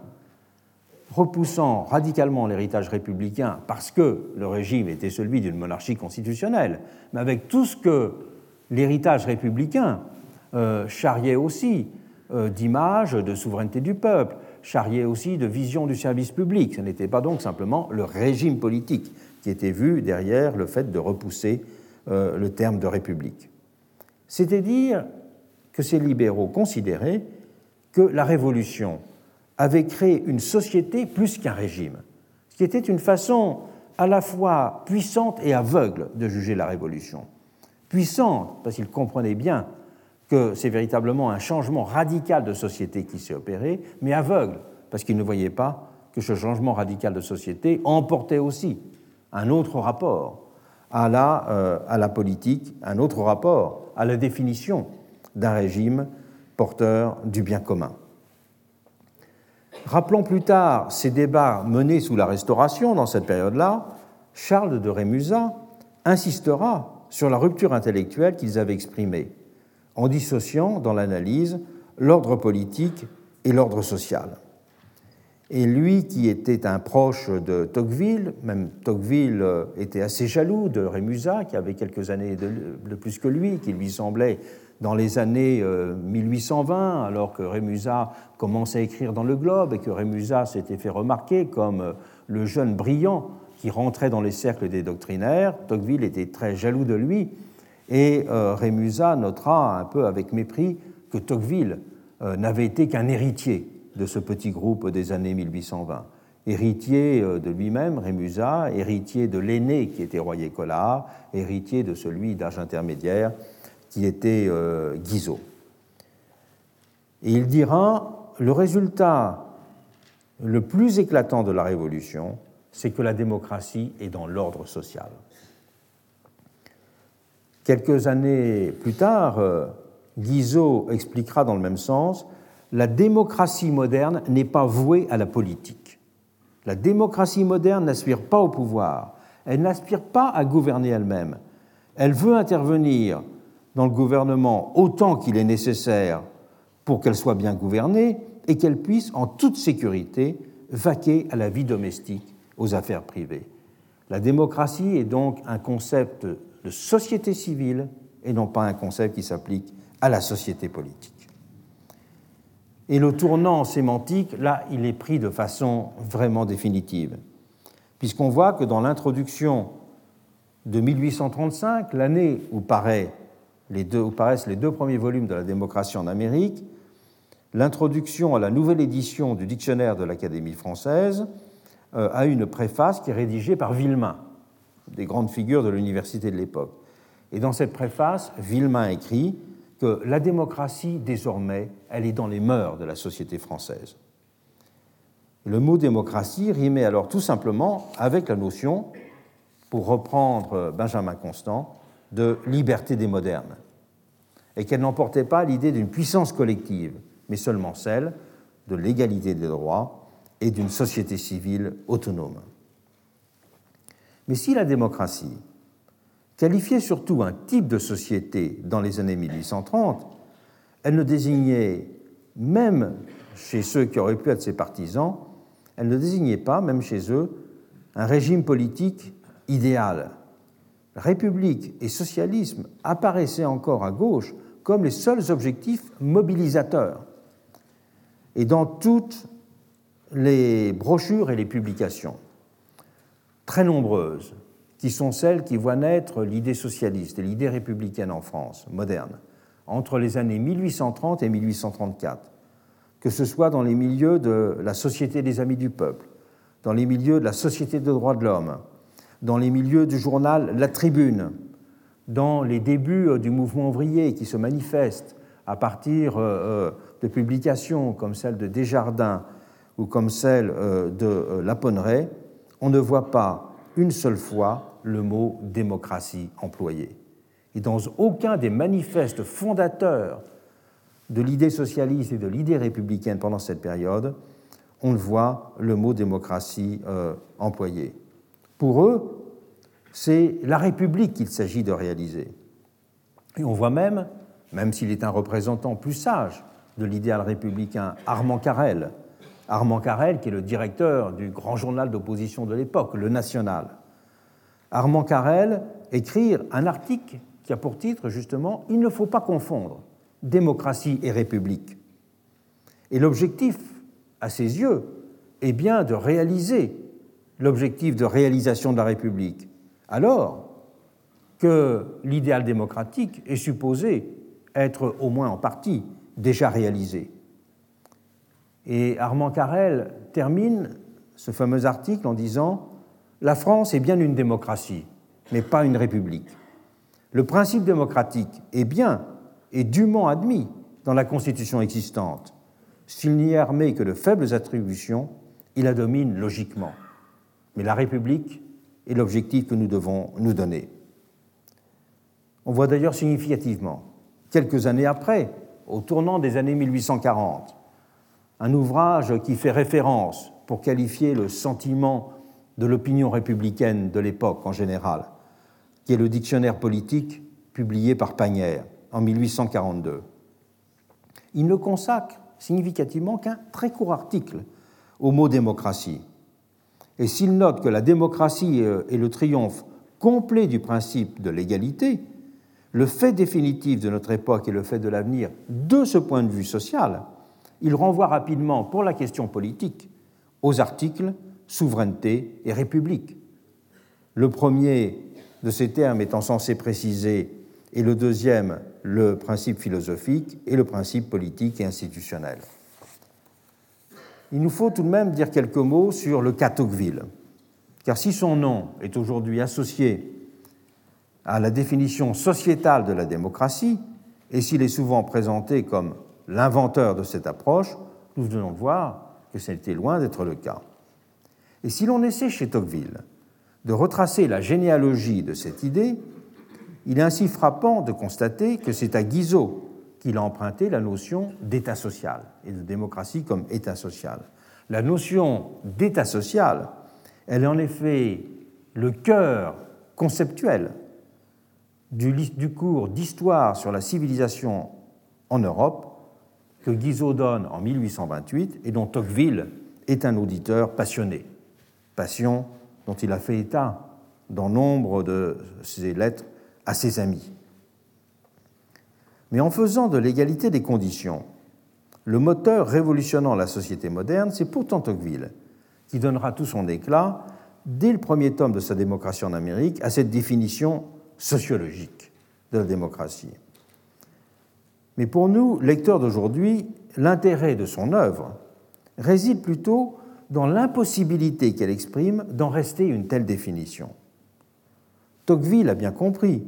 repoussant radicalement l'héritage républicain parce que le régime était celui d'une monarchie constitutionnelle, mais avec tout ce que l'héritage républicain euh, charriait aussi euh, d'image de souveraineté du peuple, charriait aussi de vision du service public. Ce n'était pas donc simplement le régime politique qui était vu derrière le fait de repousser euh, le terme de république. C'est-à-dire que ces libéraux considéraient que la révolution avait créé une société plus qu'un régime, ce qui était une façon à la fois puissante et aveugle de juger la Révolution. Puissante, parce qu'il comprenait bien que c'est véritablement un changement radical de société qui s'est opéré, mais aveugle, parce qu'il ne voyait pas que ce changement radical de société emportait aussi un autre rapport à la, euh, à la politique, un autre rapport à la définition d'un régime porteur du bien commun. Rappelons plus tard ces débats menés sous la Restauration dans cette période-là, Charles de Rémusat insistera sur la rupture intellectuelle qu'ils avaient exprimée, en dissociant dans l'analyse l'ordre politique et l'ordre social. Et lui, qui était un proche de Tocqueville, même Tocqueville euh, était assez jaloux de Rémusat, qui avait quelques années de, plus que lui, qui lui semblait dans les années 1820, euh, alors que Rémusat commençait à écrire dans le Globe et que Rémusat s'était fait remarquer comme euh, le jeune brillant qui rentrait dans les cercles des doctrinaires, Tocqueville était très jaloux de lui et euh, Rémusat notera un peu avec mépris que Tocqueville n'avait été qu'un héritier de ce petit groupe des années 1820 héritier de lui-même, Rémusat, héritier de l'aîné qui était Royer-Collard, héritier de celui d'âge intermédiaire qui était euh, Guizot. Et il dira le résultat le plus éclatant de la Révolution, c'est que la démocratie est dans l'ordre social. Quelques années plus tard, euh, Guizot expliquera dans le même sens la démocratie moderne n'est pas vouée à la politique. La démocratie moderne n'aspire pas au pouvoir, elle n'aspire pas à gouverner elle-même. Elle veut intervenir dans le gouvernement autant qu'il est nécessaire pour qu'elle soit bien gouvernée et qu'elle puisse en toute sécurité vaquer à la vie domestique, aux affaires privées. La démocratie est donc un concept de société civile et non pas un concept qui s'applique à la société politique. Et le tournant sémantique, là, il est pris de façon vraiment définitive, puisqu'on voit que dans l'introduction de 1835, l'année où, où paraissent les deux premiers volumes de la démocratie en Amérique, l'introduction à la nouvelle édition du dictionnaire de l'Académie française euh, a une préface qui est rédigée par Villemain, des grandes figures de l'université de l'époque. Et dans cette préface, Villemain écrit que la démocratie, désormais, elle est dans les mœurs de la société française. Le mot démocratie rimait alors tout simplement avec la notion, pour reprendre Benjamin Constant, de liberté des modernes, et qu'elle n'emportait pas l'idée d'une puissance collective, mais seulement celle de l'égalité des droits et d'une société civile autonome. Mais si la démocratie qualifiait surtout un type de société dans les années 1830, elle ne désignait, même chez ceux qui auraient pu être ses partisans, elle ne désignait pas, même chez eux, un régime politique idéal. République et socialisme apparaissaient encore à gauche comme les seuls objectifs mobilisateurs. Et dans toutes les brochures et les publications, très nombreuses, qui sont celles qui voient naître l'idée socialiste et l'idée républicaine en France moderne, entre les années 1830 et 1834, que ce soit dans les milieux de la Société des Amis du Peuple, dans les milieux de la Société des droits de l'homme, dans les milieux du journal La Tribune, dans les débuts euh, du mouvement ouvrier qui se manifeste à partir euh, euh, de publications comme celle de Desjardins ou comme celle de La Ponneraye, on ne voit pas une seule fois le mot démocratie employé. Et dans aucun des manifestes fondateurs de l'idée socialiste et de l'idée républicaine pendant cette période, on ne voit le mot démocratie employé. Pour eux, c'est la République qu'il s'agit de réaliser. Et on voit même, même s'il est un représentant plus sage de l'idéal républicain, Armand Carrel, Armand Carrel qui est le directeur du grand journal d'opposition de l'époque, Le National. Armand Carrel écrit un article qui a pour titre justement Il ne faut pas confondre démocratie et république. Et l'objectif, à ses yeux, est bien de réaliser l'objectif de réalisation de la République, alors que l'idéal démocratique est supposé être au moins en partie déjà réalisé. Et Armand Carrel termine ce fameux article en disant La France est bien une démocratie, mais pas une république. Le principe démocratique est bien et dûment admis dans la Constitution existante. S'il n'y est armé que de faibles attributions, il la domine logiquement. Mais la République et l'objectif que nous devons nous donner. On voit d'ailleurs significativement, quelques années après, au tournant des années 1840, un ouvrage qui fait référence pour qualifier le sentiment de l'opinion républicaine de l'époque en général, qui est le dictionnaire politique publié par Pagnière en 1842. Il ne consacre significativement qu'un très court article au mot démocratie, et s'il note que la démocratie euh, est le triomphe complet du principe de l'égalité, le fait définitif de notre époque et le fait de l'avenir de ce point de vue social, il renvoie rapidement pour la question politique aux articles souveraineté et république. Le premier de ces termes étant censé préciser, et le deuxième le principe philosophique et le principe politique et institutionnel il nous faut tout de même dire quelques mots sur le cas Tocqueville. Car si son nom est aujourd'hui associé à la définition sociétale de la démocratie, et s'il est souvent présenté comme l'inventeur de cette approche, nous venons de voir que c'était loin d'être le cas. Et si l'on essaie chez Tocqueville de retracer la généalogie de cette idée, il est ainsi frappant de constater que c'est à Guizot qu'il a emprunté la notion d'État social et de démocratie comme État social. La notion d'État social, elle est en effet le cœur conceptuel du, cours d'histoire sur la civilisation en Europe que Guizot donne en 1828 et dont Tocqueville est un auditeur passionné, passion dont il a fait état dans nombre de ses lettres à ses amis. Mais en faisant de l'égalité des conditions le moteur révolutionnant la société moderne, c'est pourtant Tocqueville qui donnera tout son éclat dès le premier tome de sa démocratie en Amérique à cette définition sociologique de la démocratie. Mais pour nous, lecteurs d'aujourd'hui, l'intérêt de son œuvre réside plutôt dans l'impossibilité qu'elle exprime d'en rester une telle définition. Tocqueville a bien compris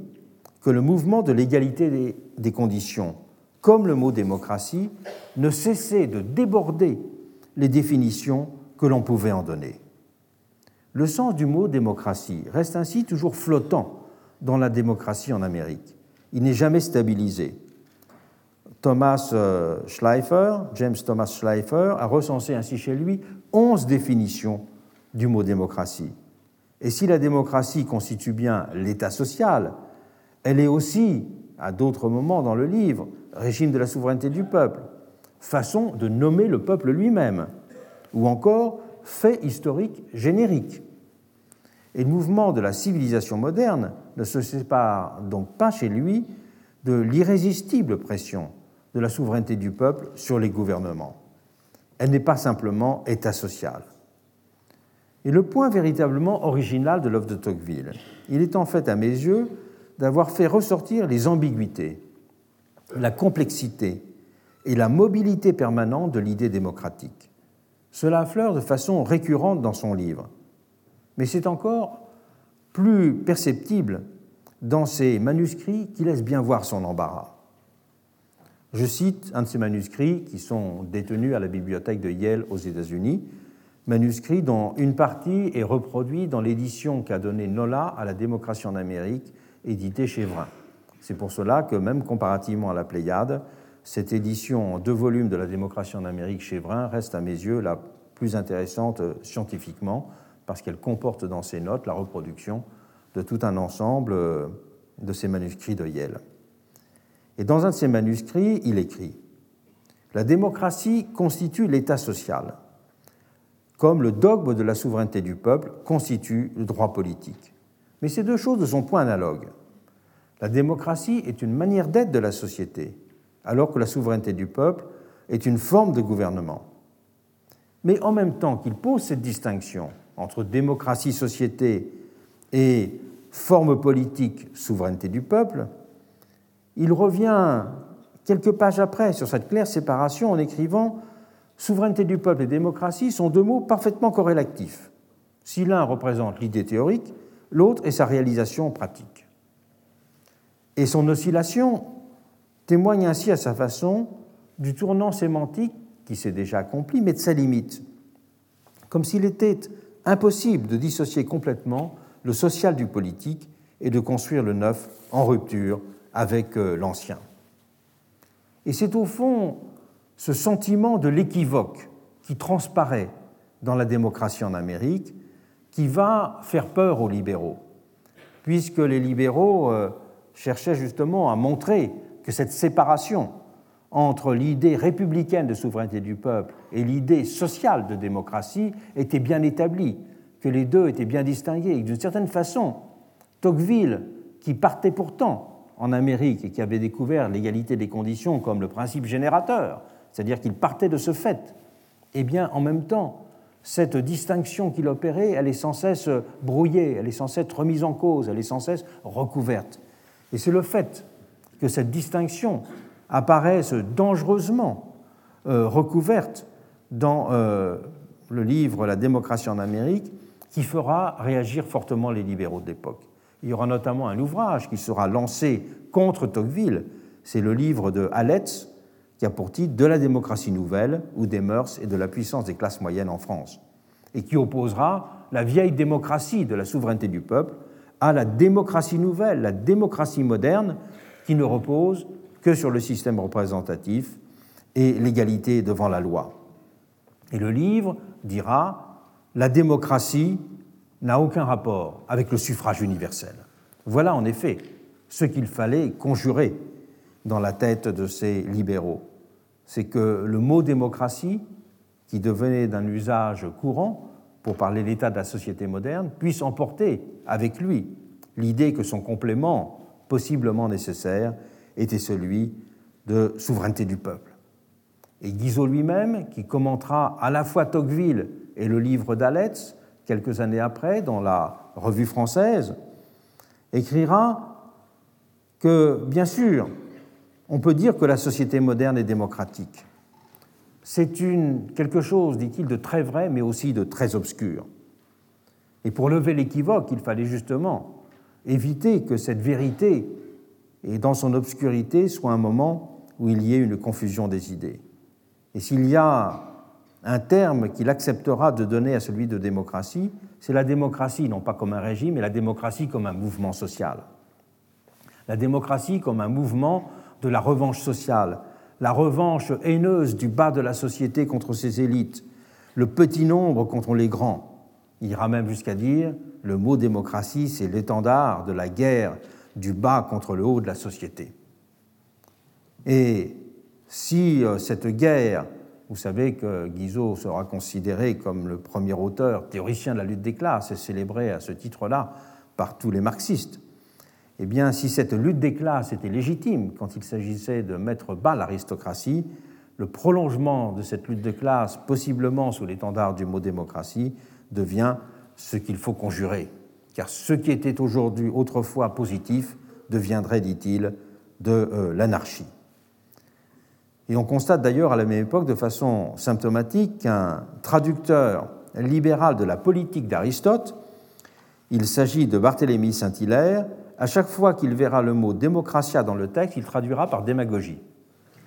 que le mouvement de l'égalité des conditions, comme le mot démocratie, ne cessait de déborder les définitions que l'on pouvait en donner. Le sens du mot démocratie reste ainsi toujours flottant dans la démocratie en Amérique. Il n'est jamais stabilisé. Thomas euh, Schleifer, James Thomas Schleifer, a recensé ainsi chez lui onze définitions du mot démocratie. Et si la démocratie constitue bien l'état social, elle est aussi, à d'autres moments dans le livre, régime de la souveraineté du peuple, façon de nommer le peuple lui-même, ou encore fait historique générique. Et le mouvement de la civilisation moderne ne se sépare donc pas chez lui de l'irrésistible pression de la souveraineté du peuple sur les gouvernements. Elle n'est pas simplement état social. Et le point véritablement original de l'œuvre de Tocqueville, il est en fait à mes yeux d'avoir fait ressortir les ambiguïtés, la complexité et la mobilité permanente de l'idée démocratique. Cela affleure de façon récurrente dans son livre, mais c'est encore plus perceptible dans ses manuscrits qui laissent bien voir son embarras. Je cite un de ces manuscrits qui sont détenus à la bibliothèque de Yale aux États-Unis, manuscrits dont une partie est reproduite dans l'édition qu'a donnée Nola à la démocratie en Amérique, éditée chez Vrin. C'est pour cela que, même comparativement à la Pléiade, cette édition en deux volumes de la démocratie en Amérique chez Vrin reste à mes yeux la plus intéressante euh, scientifiquement, parce qu'elle comporte dans ses notes la reproduction de tout un ensemble euh, de ces manuscrits de Yale. Et dans un de ces manuscrits, il écrit La démocratie constitue l'État social, comme le dogme de la souveraineté du peuple constitue le droit politique. Mais ces deux choses ne sont point analogues. La démocratie est une manière d'être de la société, alors que la souveraineté du peuple est une forme de gouvernement. Mais en même temps qu'il pose cette distinction entre démocratie-société et forme politique, souveraineté du peuple, il revient quelques pages après sur cette claire séparation en écrivant Souveraineté du peuple et démocratie sont deux mots parfaitement corrélatifs. Si l'un représente l'idée théorique, l'autre est sa réalisation pratique. Et son oscillation témoigne ainsi à sa façon du tournant sémantique qui s'est déjà accompli, mais de sa limite, comme s'il était impossible de dissocier complètement le social du politique et de construire le neuf en rupture avec euh, l'ancien. Et c'est au fond ce sentiment de l'équivoque qui transparaît dans la démocratie en Amérique qui va faire peur aux libéraux, puisque les libéraux euh, cherchaient justement à montrer que cette séparation entre l'idée républicaine de souveraineté du peuple et l'idée sociale de démocratie était bien établie, que les deux étaient bien distingués, et d'une certaine façon, Tocqueville, qui partait pourtant en Amérique et qui avait découvert l'égalité des conditions comme le principe générateur, c'est-à-dire qu'il partait de ce fait, eh bien, en même temps, cette distinction qu'il opérait, elle est sans cesse brouillée, elle est sans cesse remise en cause, elle est sans cesse recouverte. Et c'est le fait que cette distinction apparaisse dangereusement euh, recouverte dans euh, le livre La démocratie en Amérique qui fera réagir fortement les libéraux de l'époque. Il y aura notamment un ouvrage qui sera lancé contre Tocqueville. C'est le livre de Haletz, qui pour titre De la démocratie nouvelle ou des mœurs et de la puissance des classes moyennes en France, et qui opposera la vieille démocratie de la souveraineté du peuple à la démocratie nouvelle, la démocratie moderne, qui ne repose que sur le système représentatif et l'égalité devant la loi. Et le livre dira La démocratie n'a aucun rapport avec le suffrage universel. Voilà en effet ce qu'il fallait conjurer dans la tête de ces libéraux. C'est que le mot démocratie, qui devenait d'un usage courant pour parler l'état de la société moderne, puisse emporter avec lui l'idée que son complément, possiblement nécessaire, était celui de souveraineté du peuple. Et Guizot lui-même, qui commentera à la fois Tocqueville et le livre d'Aletz, quelques années après, dans la Revue française, écrira que, bien sûr, on peut dire que la société moderne est démocratique. C'est quelque chose, dit-il, de très vrai, mais aussi de très obscur. Et pour lever l'équivoque, il fallait justement éviter que cette vérité et dans son obscurité soit un moment où il y ait une confusion des idées. Et s'il y a un terme qu'il acceptera de donner à celui de démocratie, c'est la démocratie, non pas comme un régime, mais la démocratie comme un mouvement social. La démocratie comme un mouvement de la revanche sociale, la revanche haineuse du bas de la société contre ses élites, le petit nombre contre les grands. Il ira même jusqu'à dire le mot démocratie, c'est l'étendard de la guerre du bas contre le haut de la société. Et si euh, cette guerre, vous savez que Guizot sera considéré comme le premier auteur théoricien de la lutte des classes et célébré à ce titre-là par tous les marxistes, eh bien, si cette lutte des classes était légitime quand il s'agissait de mettre bas l'aristocratie, le prolongement de cette lutte de classe, possiblement sous l'étendard du mot démocratie, devient ce qu'il faut conjurer. Car ce qui était aujourd'hui autrefois positif deviendrait, dit-il, de euh, l'anarchie. Et on constate d'ailleurs à la même époque, de façon symptomatique, qu'un traducteur libéral de la politique d'Aristote, il s'agit de Barthélemy Saint-Hilaire, à chaque fois qu'il verra le mot démocratia dans le texte, il traduira par démagogie,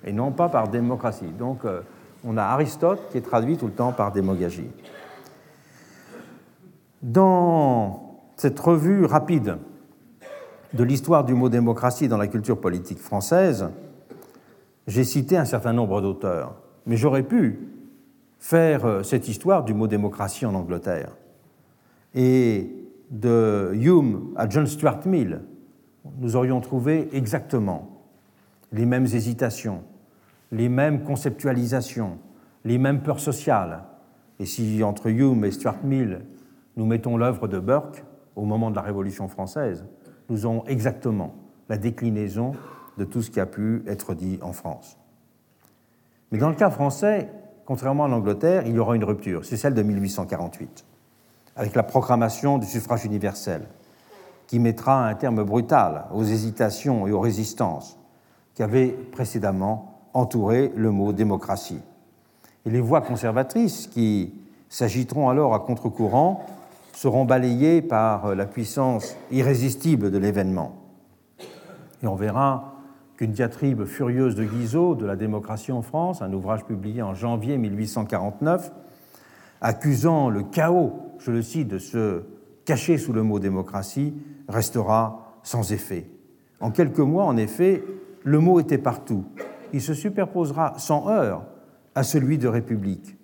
et non pas par démocratie. Donc euh, on a Aristote qui est traduit tout le temps par démagogie. Dans cette revue rapide de l'histoire du mot démocratie dans la culture politique française, j'ai cité un certain nombre d'auteurs, mais j'aurais pu faire euh, cette histoire du mot démocratie en Angleterre. Et de Hume à John Stuart Mill, nous aurions trouvé exactement les mêmes hésitations, les mêmes conceptualisations, les mêmes peurs sociales. Et si entre Hume et Stuart Mill, nous mettons l'œuvre de Burke, au moment de la Révolution française, nous aurons exactement la déclinaison de tout ce qui a pu être dit en France. Mais dans le cas français, contrairement à l'Angleterre, il y aura une rupture, c'est celle de 1848, avec la proclamation du suffrage universel, qui mettra un terme brutal aux hésitations et aux résistances qui avaient précédemment entouré le mot démocratie. Et les voix conservatrices qui s'agiteront alors à contre-courant seront balayées par la puissance irrésistible de l'événement. Et on verra qu'une diatribe furieuse de Guizot de la démocratie en France, un ouvrage publié en janvier 1849, accusant le chaos, je le cite, de se cacher sous le mot démocratie, restera sans effet. En quelques mois, en effet, le mot était partout. Il se superposera sans heurts à celui de république,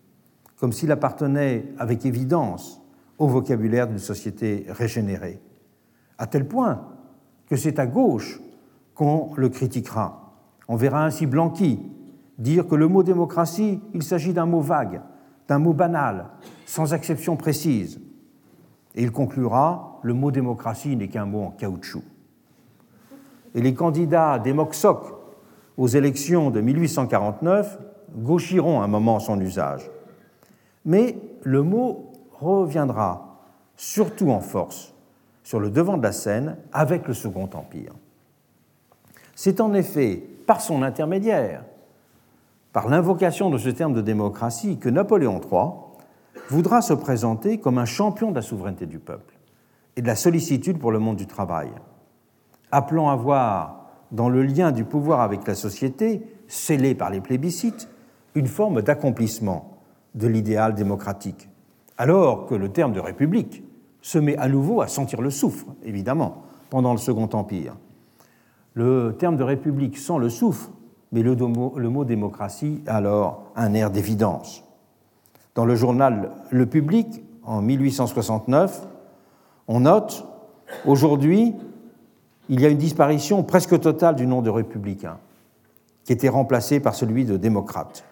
comme s'il appartenait avec évidence au vocabulaire d'une société régénérée. À tel point que c'est à gauche qu'on le critiquera. On verra ainsi Blanqui dire que le mot démocratie, il s'agit d'un mot vague, d'un mot banal, sans exception précise. Et il conclura le mot démocratie n'est qu'un mot en caoutchouc. Et les candidats des Moxoc aux élections de 1849 gauchiront un moment son usage. Mais le mot reviendra surtout en force sur le devant de la scène avec le Second Empire. C'est en effet par son intermédiaire, par l'invocation de ce terme de démocratie, que Napoléon III voudra se présenter comme un champion de la souveraineté du peuple et de la sollicitude pour le monde du travail, appelant à voir dans le lien du pouvoir avec la société, scellé par les plébiscites, une forme d'accomplissement de l'idéal démocratique, alors que le terme de république se met à nouveau à sentir le souffre, évidemment, pendant le Second Empire, le terme de république sent le souffre, mais le mot, démocratie a alors un air d'évidence. Dans le journal Le Public, en 1869, on note Aujourd'hui, il y a une disparition presque totale du nom de républicain, qui était remplacé par celui de démocrate.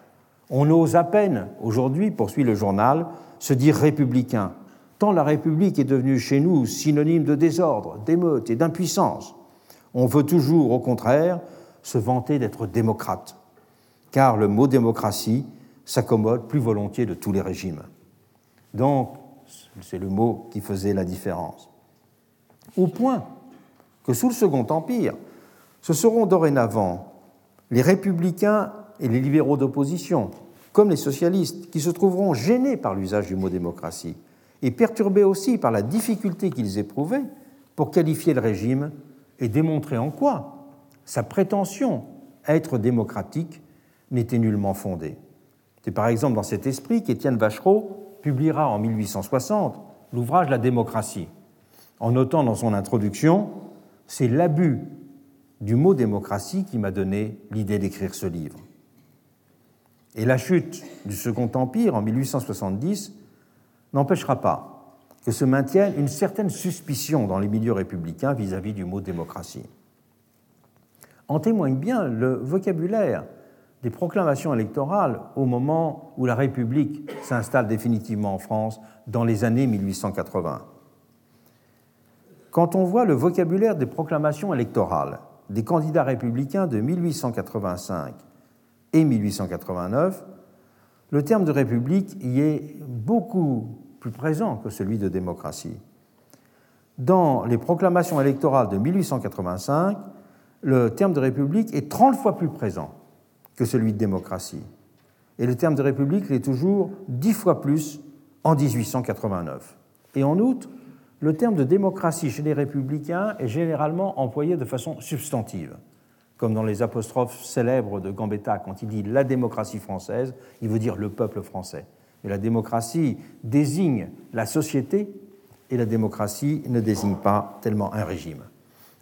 On ose à peine, aujourd'hui, poursuit le journal, se dire républicain, tant la République est devenue chez nous synonyme de désordre, d'émeute et d'impuissance. On veut toujours, au contraire, se vanter d'être démocrate, car le mot démocratie s'accommode plus volontiers de tous les régimes. Donc, c'est le mot qui faisait la différence. Au point que sous le Second Empire, ce seront dorénavant les républicains et les libéraux d'opposition, comme les socialistes, qui se trouveront gênés par l'usage du mot démocratie et perturbés aussi par la difficulté qu'ils éprouvaient pour qualifier le régime et démontrer en quoi sa prétention à être démocratique n'était nullement fondée. C'est par exemple dans cet esprit qu'Étienne Vachereau publiera en 1860 l'ouvrage La démocratie, en notant dans son introduction C'est l'abus du mot démocratie qui m'a donné l'idée d'écrire ce livre. Et la chute du Second Empire en 1870 n'empêchera pas que se maintienne une certaine suspicion dans les milieux républicains vis-à-vis du mot démocratie. En témoigne bien le vocabulaire des proclamations électorales au moment où la République s'installe définitivement en France dans les années 1880. Quand on voit le vocabulaire des proclamations électorales des candidats républicains de 1885 et 1889, le terme de république y est beaucoup plus présent que celui de démocratie. Dans les proclamations électorales de 1885, le terme de république est 30 fois plus présent que celui de démocratie. Et le terme de république l'est toujours 10 fois plus en 1889. Et en outre, le terme de démocratie chez les républicains est généralement employé de façon substantive, comme dans les apostrophes célèbres de Gambetta, quand il dit la démocratie française, il veut dire le peuple français. Mais la démocratie désigne la société et la démocratie ne désigne pas tellement un régime.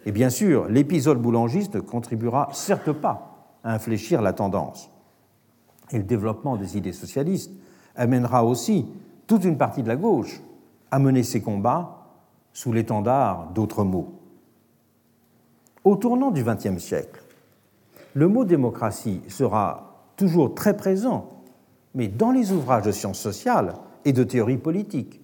Et bien sûr, l'épisode boulangiste ne contribuera certes pas à infléchir la tendance. Et le développement des idées socialistes amènera aussi toute une partie de la gauche à mener ses combats sous l'étendard d'autres mots. Au tournant du XXe siècle, le mot démocratie sera toujours très présent, mais dans les ouvrages de sciences sociales et de théorie politique,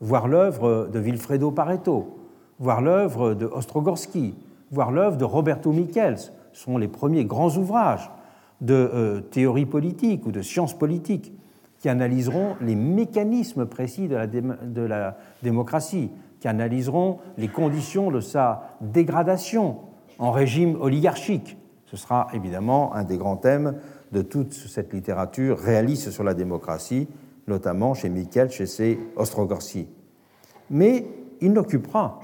voir l'œuvre de Vilfredo Pareto, voir l'œuvre de Ostrogorsky, voir l'œuvre de Roberto Michels, sont les premiers grands ouvrages de euh, théorie politique ou de sciences politiques qui analyseront les mécanismes précis de la, démocratie, qui analyseront les conditions de sa dégradation en régime oligarchique. Ce sera évidemment un des grands thèmes de toute cette littérature réaliste sur la démocratie, notamment chez Michel, chez ses Ostrogorsky. Mais il n'occupera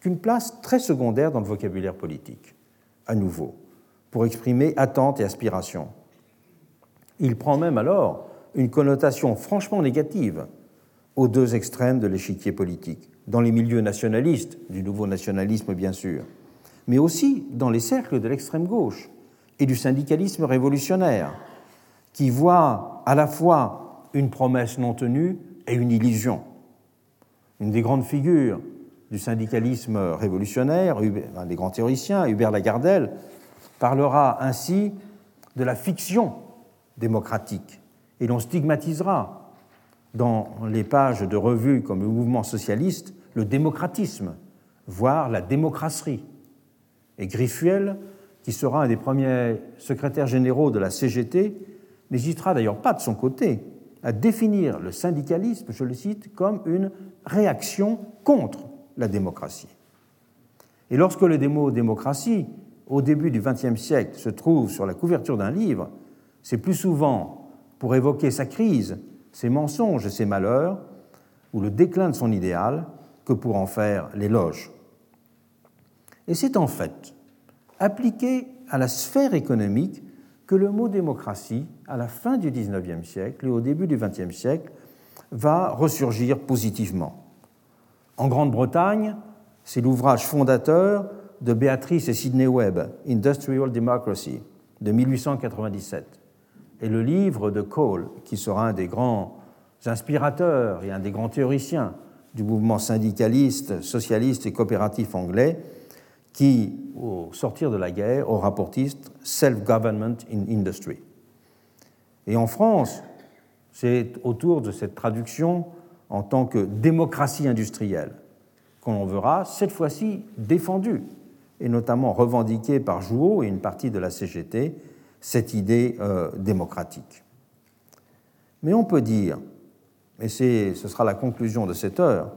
qu'une place très secondaire dans le vocabulaire politique, à nouveau, pour exprimer attentes et aspirations. Il prend même alors une connotation franchement négative aux deux extrêmes de l'échiquier politique dans les milieux nationalistes, du nouveau nationalisme bien sûr, mais aussi dans les cercles de l'extrême gauche et du syndicalisme révolutionnaire, qui voient à la fois une promesse non tenue et une illusion. Une des grandes figures du syndicalisme révolutionnaire, un des grands théoriciens, Hubert Lagardelle, parlera ainsi de la fiction démocratique, et l'on stigmatisera dans les pages de revues comme le mouvement socialiste le démocratisme, voire la démocratie. Et Griffuel, qui sera un des premiers secrétaires généraux de la CGT, n'hésitera d'ailleurs pas de son côté à définir le syndicalisme, je le cite, comme une réaction contre la démocratie. Et lorsque le démo démocratie, au début du XXe siècle, se trouve sur la couverture d'un livre, c'est plus souvent pour évoquer sa crise, ses mensonges et ses malheurs, ou le déclin de son idéal, que pour en faire l'éloge. Et c'est en fait appliqué à la sphère économique que le mot démocratie, à la fin du XIXe siècle et au début du XXe siècle, va ressurgir positivement. En Grande-Bretagne, c'est l'ouvrage fondateur de Béatrice et Sidney Webb, Industrial Democracy, de 1897, et le livre de Cole, qui sera un des grands inspirateurs et un des grands théoriciens du mouvement syndicaliste, socialiste et coopératif anglais, qui, au sortir de la guerre, aura pour titre Self-Government in Industry. Et en France, c'est autour de cette traduction en tant que démocratie industrielle qu'on verra cette fois-ci défendue et notamment revendiquée par Jouot et une partie de la CGT, cette idée euh, démocratique. Mais on peut dire, et ce sera la conclusion de cette heure,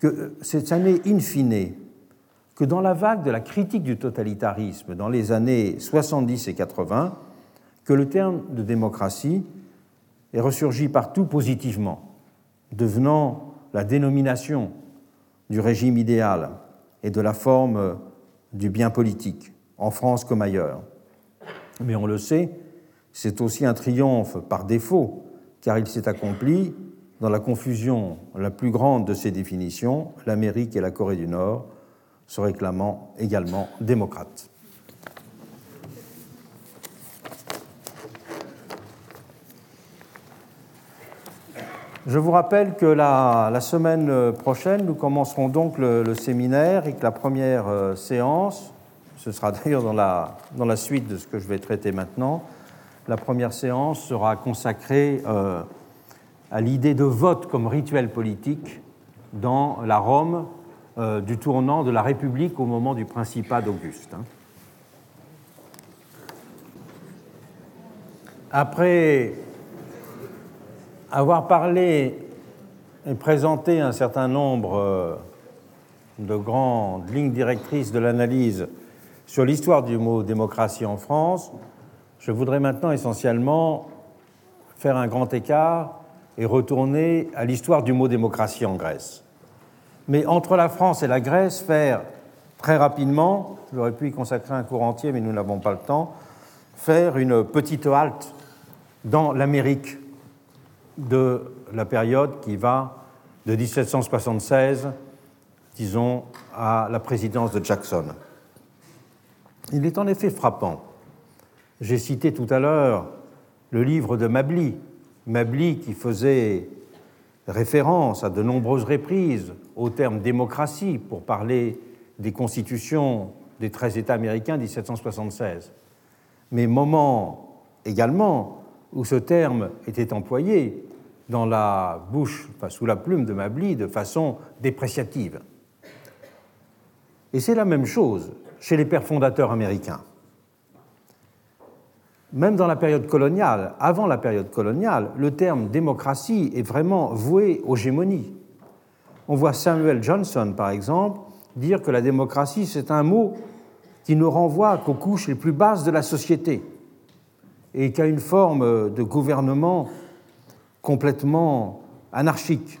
que cette année in fine, que dans la vague de la critique du totalitarisme dans les années 70 et 80, que le terme de démocratie est ressurgi partout positivement, devenant la dénomination du régime idéal et de la forme du bien politique, en France comme ailleurs. Mais on le sait, c'est aussi un triomphe par défaut, car il s'est accompli dans la confusion la plus grande de ces définitions, l'Amérique et la Corée du Nord se réclamant également démocrates. Je vous rappelle que la, semaine prochaine, nous commencerons donc le, séminaire et que la première euh, séance, ce sera d'ailleurs dans la, dans la, suite de ce que je vais traiter maintenant, la première séance sera consacrée euh, à l'idée de vote comme rituel politique dans la Rome euh, du tournant de la République au moment du Principat d'Auguste. Hein. Après avoir parlé et présenté un certain nombre euh, de grandes lignes directrices de l'analyse sur l'histoire du mot démocratie en France, je voudrais maintenant essentiellement faire un grand écart et retourner à l'histoire du mot démocratie en Grèce. Mais entre la France et la Grèce, faire très rapidement, j'aurais pu y consacrer un cours entier, mais nous n'avons pas le temps, faire une petite halte dans l'Amérique de la période qui va de 1776, disons, à la présidence de Jackson. Il est en effet frappant. J'ai cité tout à l'heure le livre de Mably, Mably qui faisait référence à de nombreuses reprises au terme démocratie pour parler des constitutions des 13 États américains 1776. Mais moment également où ce terme était employé dans la bouche, sous la plume de Mably, de façon dépréciative. Et c'est la même chose chez les pères fondateurs américains. Même dans la période coloniale, avant la période coloniale, le terme démocratie est vraiment voué aux gémonies. On voit Samuel Johnson, par exemple, dire que la démocratie, c'est un mot qui ne renvoie qu'aux couches les plus basses de la société et qu'à une forme de gouvernement complètement anarchique.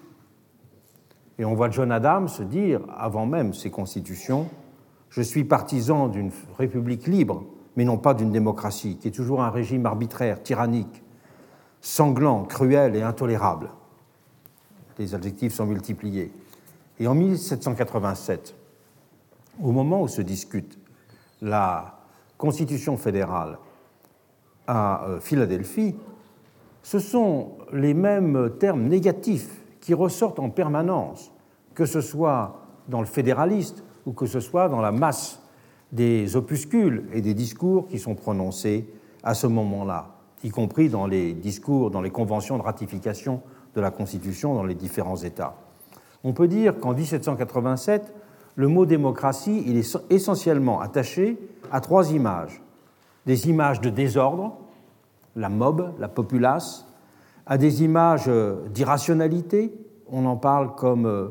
Et on voit John Adams se dire, avant même ses constitutions, je suis partisan d'une république libre, mais non pas d'une démocratie, qui est toujours un régime arbitraire, tyrannique, sanglant, cruel et intolérable. Les adjectifs sont multipliés. Et en 1787, au moment où se discute la Constitution fédérale à euh, Philadelphie, ce sont les mêmes termes négatifs qui ressortent en permanence, que ce soit dans le fédéraliste ou que ce soit dans la masse des opuscules et des discours qui sont prononcés à ce moment-là, y compris dans les discours, dans les conventions de ratification de la Constitution dans les différents États. On peut dire qu'en 1787, le mot démocratie il est essentiellement attaché à trois images. Des images de désordre, la mob, la populace, à des images d'irrationalité, on en parle comme euh,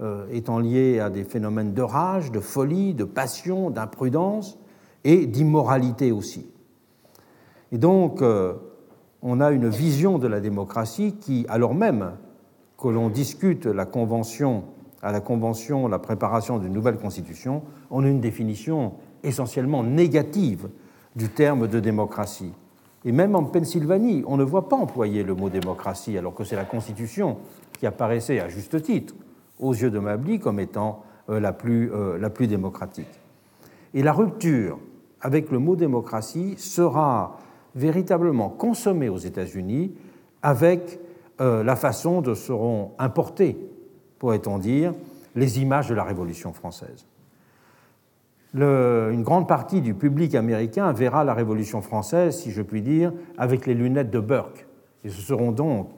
euh, étant lié à des phénomènes de rage, de folie, de passion, d'imprudence et d'immoralité aussi. Et donc, euh, on a une vision de la démocratie qui, alors même que l'on discute la convention, à la convention la préparation d'une nouvelle constitution, on a une définition essentiellement négative du terme de démocratie. Et même en Pennsylvanie, on ne voit pas employer le mot démocratie, alors que c'est la Constitution qui apparaissait à juste titre aux yeux de Mably comme étant euh, la plus, euh, la plus démocratique. Et la rupture avec le mot démocratie sera véritablement consommée aux États-Unis avec la façon dont seront importées, pourrait-on dire, les images de la Révolution française. Une grande partie du public américain verra la Révolution française, si je puis dire, avec les lunettes de Burke. Et ce seront donc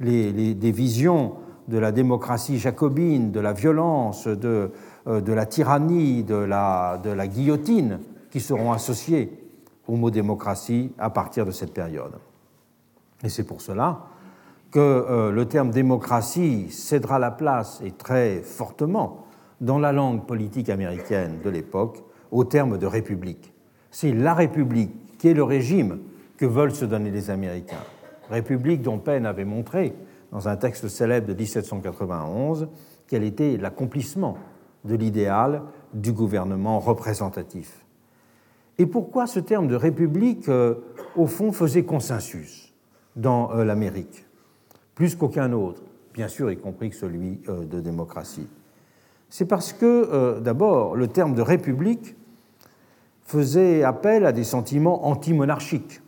des visions de la démocratie jacobine, de la violence, de, euh, la tyrannie, de la, guillotine qui seront associées au mot démocratie à partir de cette période. Et c'est pour cela que euh, le terme démocratie cédera la place, et très fortement, dans la langue politique américaine de l'époque, au terme de république. C'est la république qui est le régime que veulent se donner les Américains. République dont Penn avait montré, dans un texte célèbre de 1791, qu'elle était l'accomplissement de l'idéal du gouvernement représentatif. Et pourquoi ce terme de république, euh, au fond, faisait consensus dans euh, l'Amérique? Plus qu'aucun autre, bien sûr y compris celui euh, de démocratie. C'est parce que, euh, d'abord, le terme de république faisait appel à des sentiments anti-monarchiques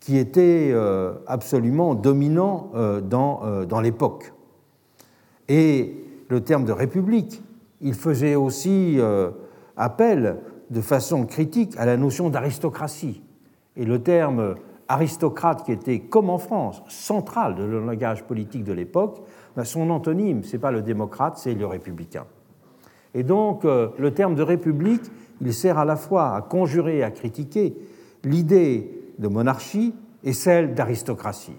qui étaient euh, absolument dominants dans, dans l'époque. Et le terme de république, il faisait aussi appel de façon critique à la notion d'aristocratie. Et le terme aristocrate qui était, comme en France, central de le langage politique de l'époque, ben, son antonyme, ce n'est pas le démocrate, c'est le républicain. Et donc, euh, le terme de république, il sert à la fois à conjurer à critiquer l'idée de monarchie et celle d'aristocratie.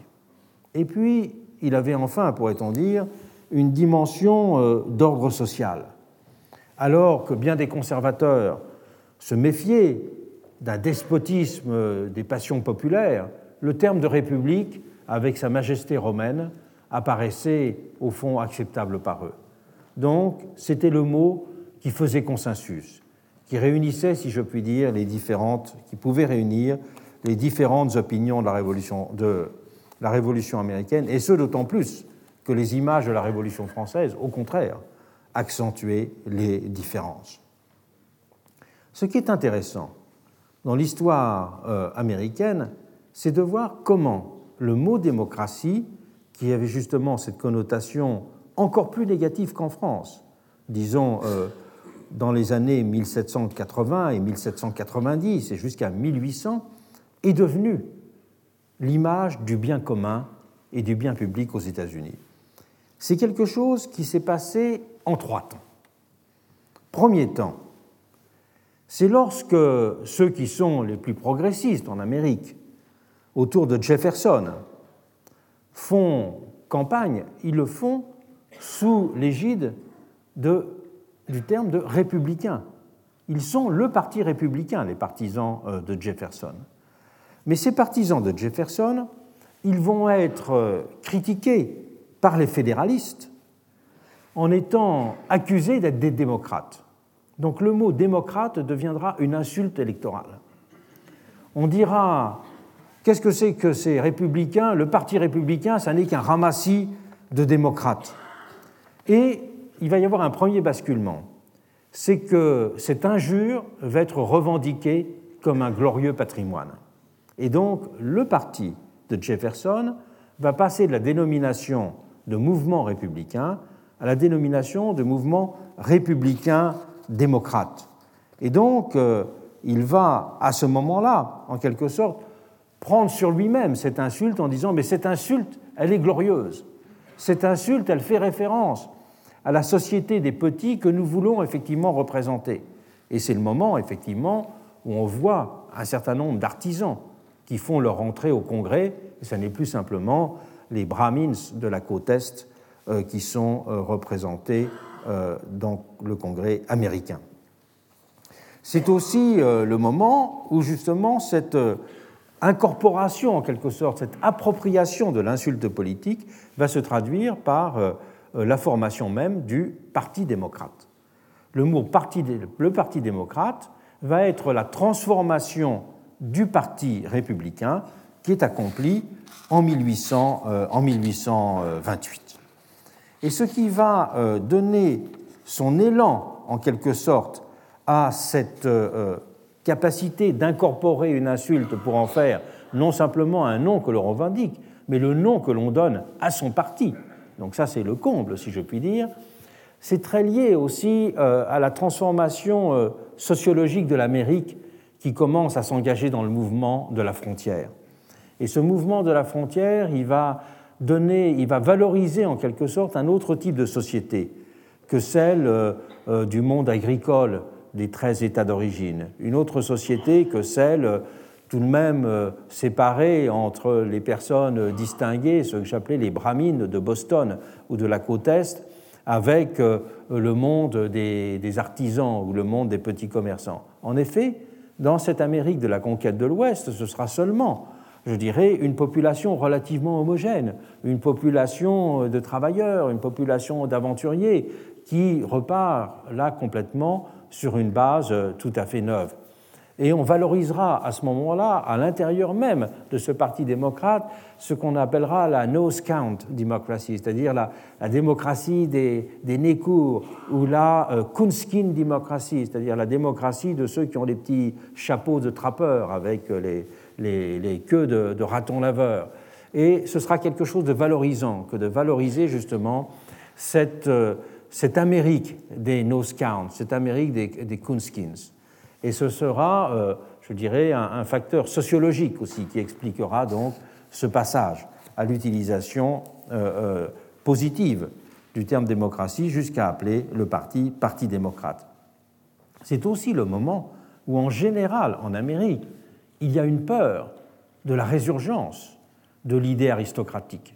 Et puis, il avait enfin, pourrait-on dire, une dimension euh, d'ordre social. Alors que bien des conservateurs se méfiaient d'un despotisme des passions populaires, le terme de république, avec sa majesté romaine, apparaissait au fond acceptable par eux. Donc, c'était le mot qui faisait consensus, qui réunissait, si je puis dire, les différentes, qui pouvait réunir les différentes opinions de la Révolution, de la Révolution américaine, et ce d'autant plus que les images de la Révolution française, au contraire, accentuaient les différences. Ce qui est intéressant, dans l'histoire euh, américaine, c'est de voir comment le mot démocratie, qui avait justement cette connotation encore plus négative qu'en France, disons euh, dans les années 1780 et 1790 et jusqu'à 1800, est devenu l'image du bien commun et du bien public aux États-Unis. C'est quelque chose qui s'est passé en trois temps. Premier temps, c'est lorsque ceux qui sont les plus progressistes en Amérique, autour de Jefferson, font campagne, ils le font sous l'égide du terme de républicain. Ils sont le parti républicain, les partisans euh, de Jefferson. Mais ces partisans de Jefferson, ils vont être euh, critiqués par les fédéralistes en étant accusés d'être des démocrates. Donc le mot démocrate deviendra une insulte électorale. On dira qu'est-ce que c'est que ces républicains? Le parti républicain, ça n'est qu'un ramassis de démocrates. Et il va y avoir un premier basculement. C'est que cette injure va être revendiquée comme un glorieux patrimoine. Et donc le parti de Jefferson va passer de la dénomination de mouvement républicain à la dénomination de mouvement républicain démocrate. Et donc, euh, il va, à ce moment-là, en quelque sorte, prendre sur lui-même cette insulte en disant, mais cette insulte, elle est glorieuse. Cette insulte, elle fait référence à la société des petits que nous voulons effectivement représenter. Et c'est le moment, effectivement, où on voit un certain nombre d'artisans qui font leur entrée au Congrès, ce n'est plus simplement les Brahmins de la côte Est euh, qui sont euh, représentés euh, dans le Congrès américain. C'est aussi le moment où justement cette incorporation, en quelque sorte, cette appropriation de l'insulte politique va se traduire par la formation même du Parti démocrate. Le mot parti, le Parti démocrate va être la transformation du Parti républicain qui est accomplie en, 1800, en 1828. Et ce qui va euh, donner son élan, en quelque sorte, à cette euh, euh, capacité d'incorporer une insulte pour en faire non simplement un nom que l'on revendique, mais le nom que l'on donne à son parti, donc ça c'est le comble si je puis dire, c'est très lié aussi euh, à la transformation euh, sociologique de l'Amérique qui commence à s'engager dans le mouvement de la frontière. Et ce mouvement de la frontière, il va donner, il va valoriser en quelque sorte un autre type de société que celle euh, du monde agricole des 13 États d'origine, une autre société que celle tout de même séparée entre les personnes distinguées, ce que j'appelais les brahmines de Boston ou de la côte Est, avec euh, le monde des, artisans ou le monde des petits commerçants. En effet, dans cette Amérique de la conquête de l'Ouest, ce sera seulement, je dirais, une population relativement homogène, une population de travailleurs, une population d'aventuriers qui repart là complètement sur une base tout à fait neuve. Et on valorisera à ce moment-là, à l'intérieur même de ce Parti démocrate, ce qu'on appellera la nose count démocratie, c'est-à-dire la, démocratie des, des nez courts, ou la euh, Kunskin démocratie, c'est-à-dire la démocratie de ceux qui ont des petits chapeaux de trappeurs avec les, les, queues de, de ratons laveurs. Et ce sera quelque chose de valorisant que de valoriser justement cette, euh, cette Amérique des nose count, cette Amérique des, des. Et ce sera, euh, je dirais, un, facteur sociologique aussi qui expliquera donc ce passage à l'utilisation euh, euh, positive du terme démocratie jusqu'à appeler le parti Parti démocrate. C'est aussi le moment où, en général, en Amérique, il y a une peur de la résurgence de l'idée aristocratique,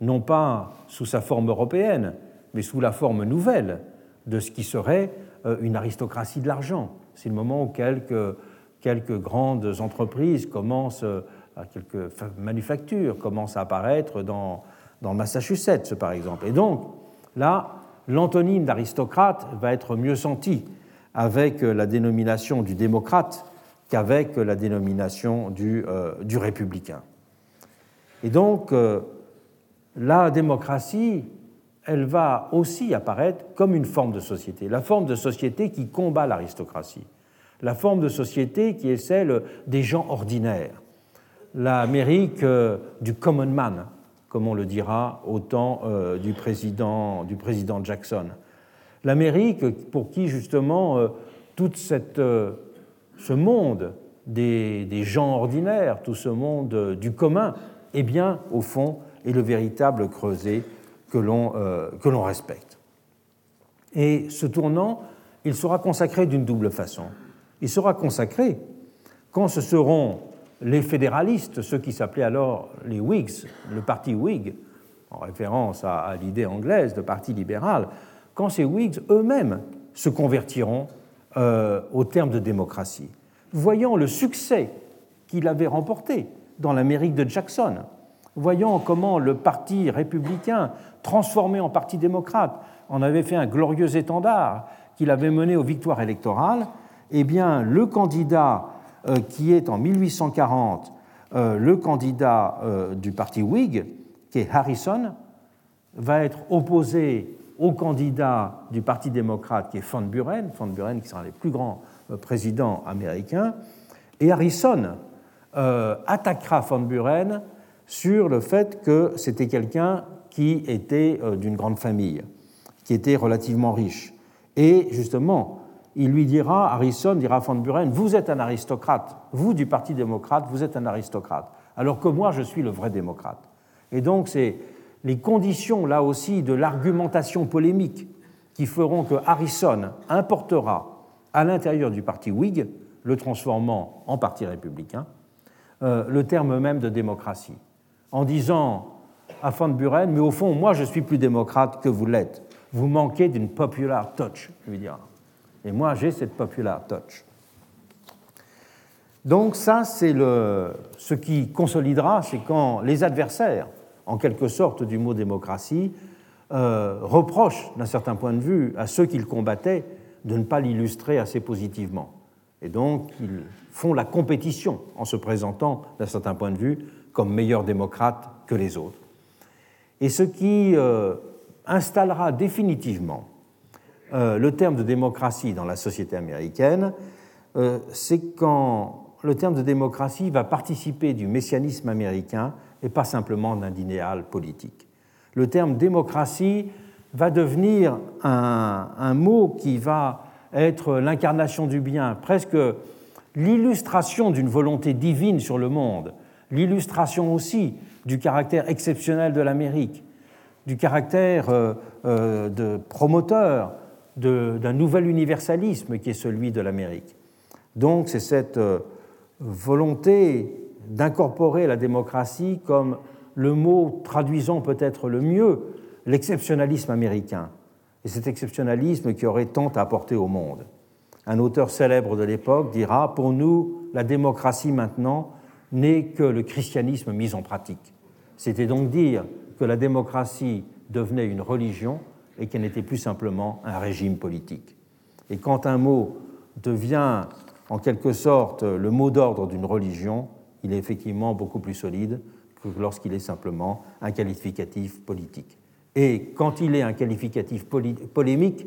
non pas sous sa forme européenne, mais sous la forme nouvelle de ce qui serait une aristocratie de l'argent, c'est le moment où quelques, quelques grandes entreprises commencent, euh, quelques manufactures commencent à apparaître dans, dans Massachusetts, par exemple. Et donc, là, l'antonyme d'aristocrate va être mieux senti avec la dénomination du démocrate qu'avec la dénomination du, euh, du républicain. Et donc, euh, la démocratie, elle va aussi apparaître comme une forme de société, la forme de société qui combat l'aristocratie, la forme de société qui est celle des gens ordinaires, l'Amérique euh, du common man, comme on le dira au temps euh, du président, du président Jackson. L'Amérique pour qui justement euh, tout ce monde des, des, gens ordinaires, tout ce monde du commun, eh bien, au fond, est le véritable creuset que l'on respecte. Et ce tournant, il sera consacré d'une double façon. Il sera consacré quand ce seront les fédéralistes, ceux qui s'appelaient alors les Whigs, le parti Whig, en référence à, l'idée anglaise de parti libéral, quand ces Whigs eux-mêmes se convertiront euh, au terme de démocratie. Voyant le succès qu'il avait remporté dans l'Amérique de Jackson, voyant comment le parti républicain transformé en parti démocrate, en avait fait un glorieux étendard qu'il avait mené aux victoires électorales, eh bien, le candidat euh, qui est en 1840 euh, le candidat euh, du parti Whig, qui est Harrison, va être opposé au candidat du Parti démocrate, qui est Van Buren, Van Buren qui sera les plus grands présidents américains, et Harrison attaquera Van Buren sur le fait que c'était quelqu'un qui était euh, d'une grande famille, qui était relativement riche. Et justement, il lui dira, Harrison dira à Van Buren, vous êtes un aristocrate, vous du Parti démocrate, vous êtes un aristocrate, alors que moi je suis le vrai démocrate. Et donc c'est les conditions là aussi de l'argumentation polémique qui feront que Harrison importera à l'intérieur du parti Whig, le transformant en parti républicain, euh, le terme même de démocratie, en disant à Van Buren, mais au fond, moi, je suis plus démocrate que vous l'êtes. Vous manquez d'une popular touch, lui dira. Et moi, j'ai cette popular touch. Donc ça, c'est ce qui consolidera, c'est quand les adversaires, en quelque sorte, du mot démocratie, euh, reprochent, d'un certain point de vue, à ceux qu'ils combattaient de ne pas l'illustrer assez positivement. Et donc, ils font la compétition en se présentant, d'un certain point de vue, comme meilleurs démocrates que les autres. Et ce qui euh, installera définitivement euh, le terme de démocratie dans la société américaine, euh, c'est quand le terme de démocratie va participer du messianisme américain et pas simplement d'un idéal politique. Le terme démocratie va devenir un mot qui va être l'incarnation du bien, presque l'illustration d'une volonté divine sur le monde, l'illustration aussi du caractère exceptionnel de l'Amérique, du caractère euh, euh, de promoteur d'un nouvel universalisme qui est celui de l'Amérique. Donc c'est cette euh, volonté d'incorporer la démocratie comme le mot traduisant peut-être le mieux l'exceptionnalisme américain, et cet exceptionnalisme qui aurait tant à apporter au monde. Un auteur célèbre de l'époque dira, pour nous, la démocratie maintenant n'est que le christianisme mis en pratique. C'était donc dire que la démocratie devenait une religion et qu'elle n'était plus simplement un régime politique. Et quand un mot devient en quelque sorte le mot d'ordre d'une religion, il est effectivement beaucoup plus solide que lorsqu'il est simplement un qualificatif politique. Et quand il est un qualificatif polémique,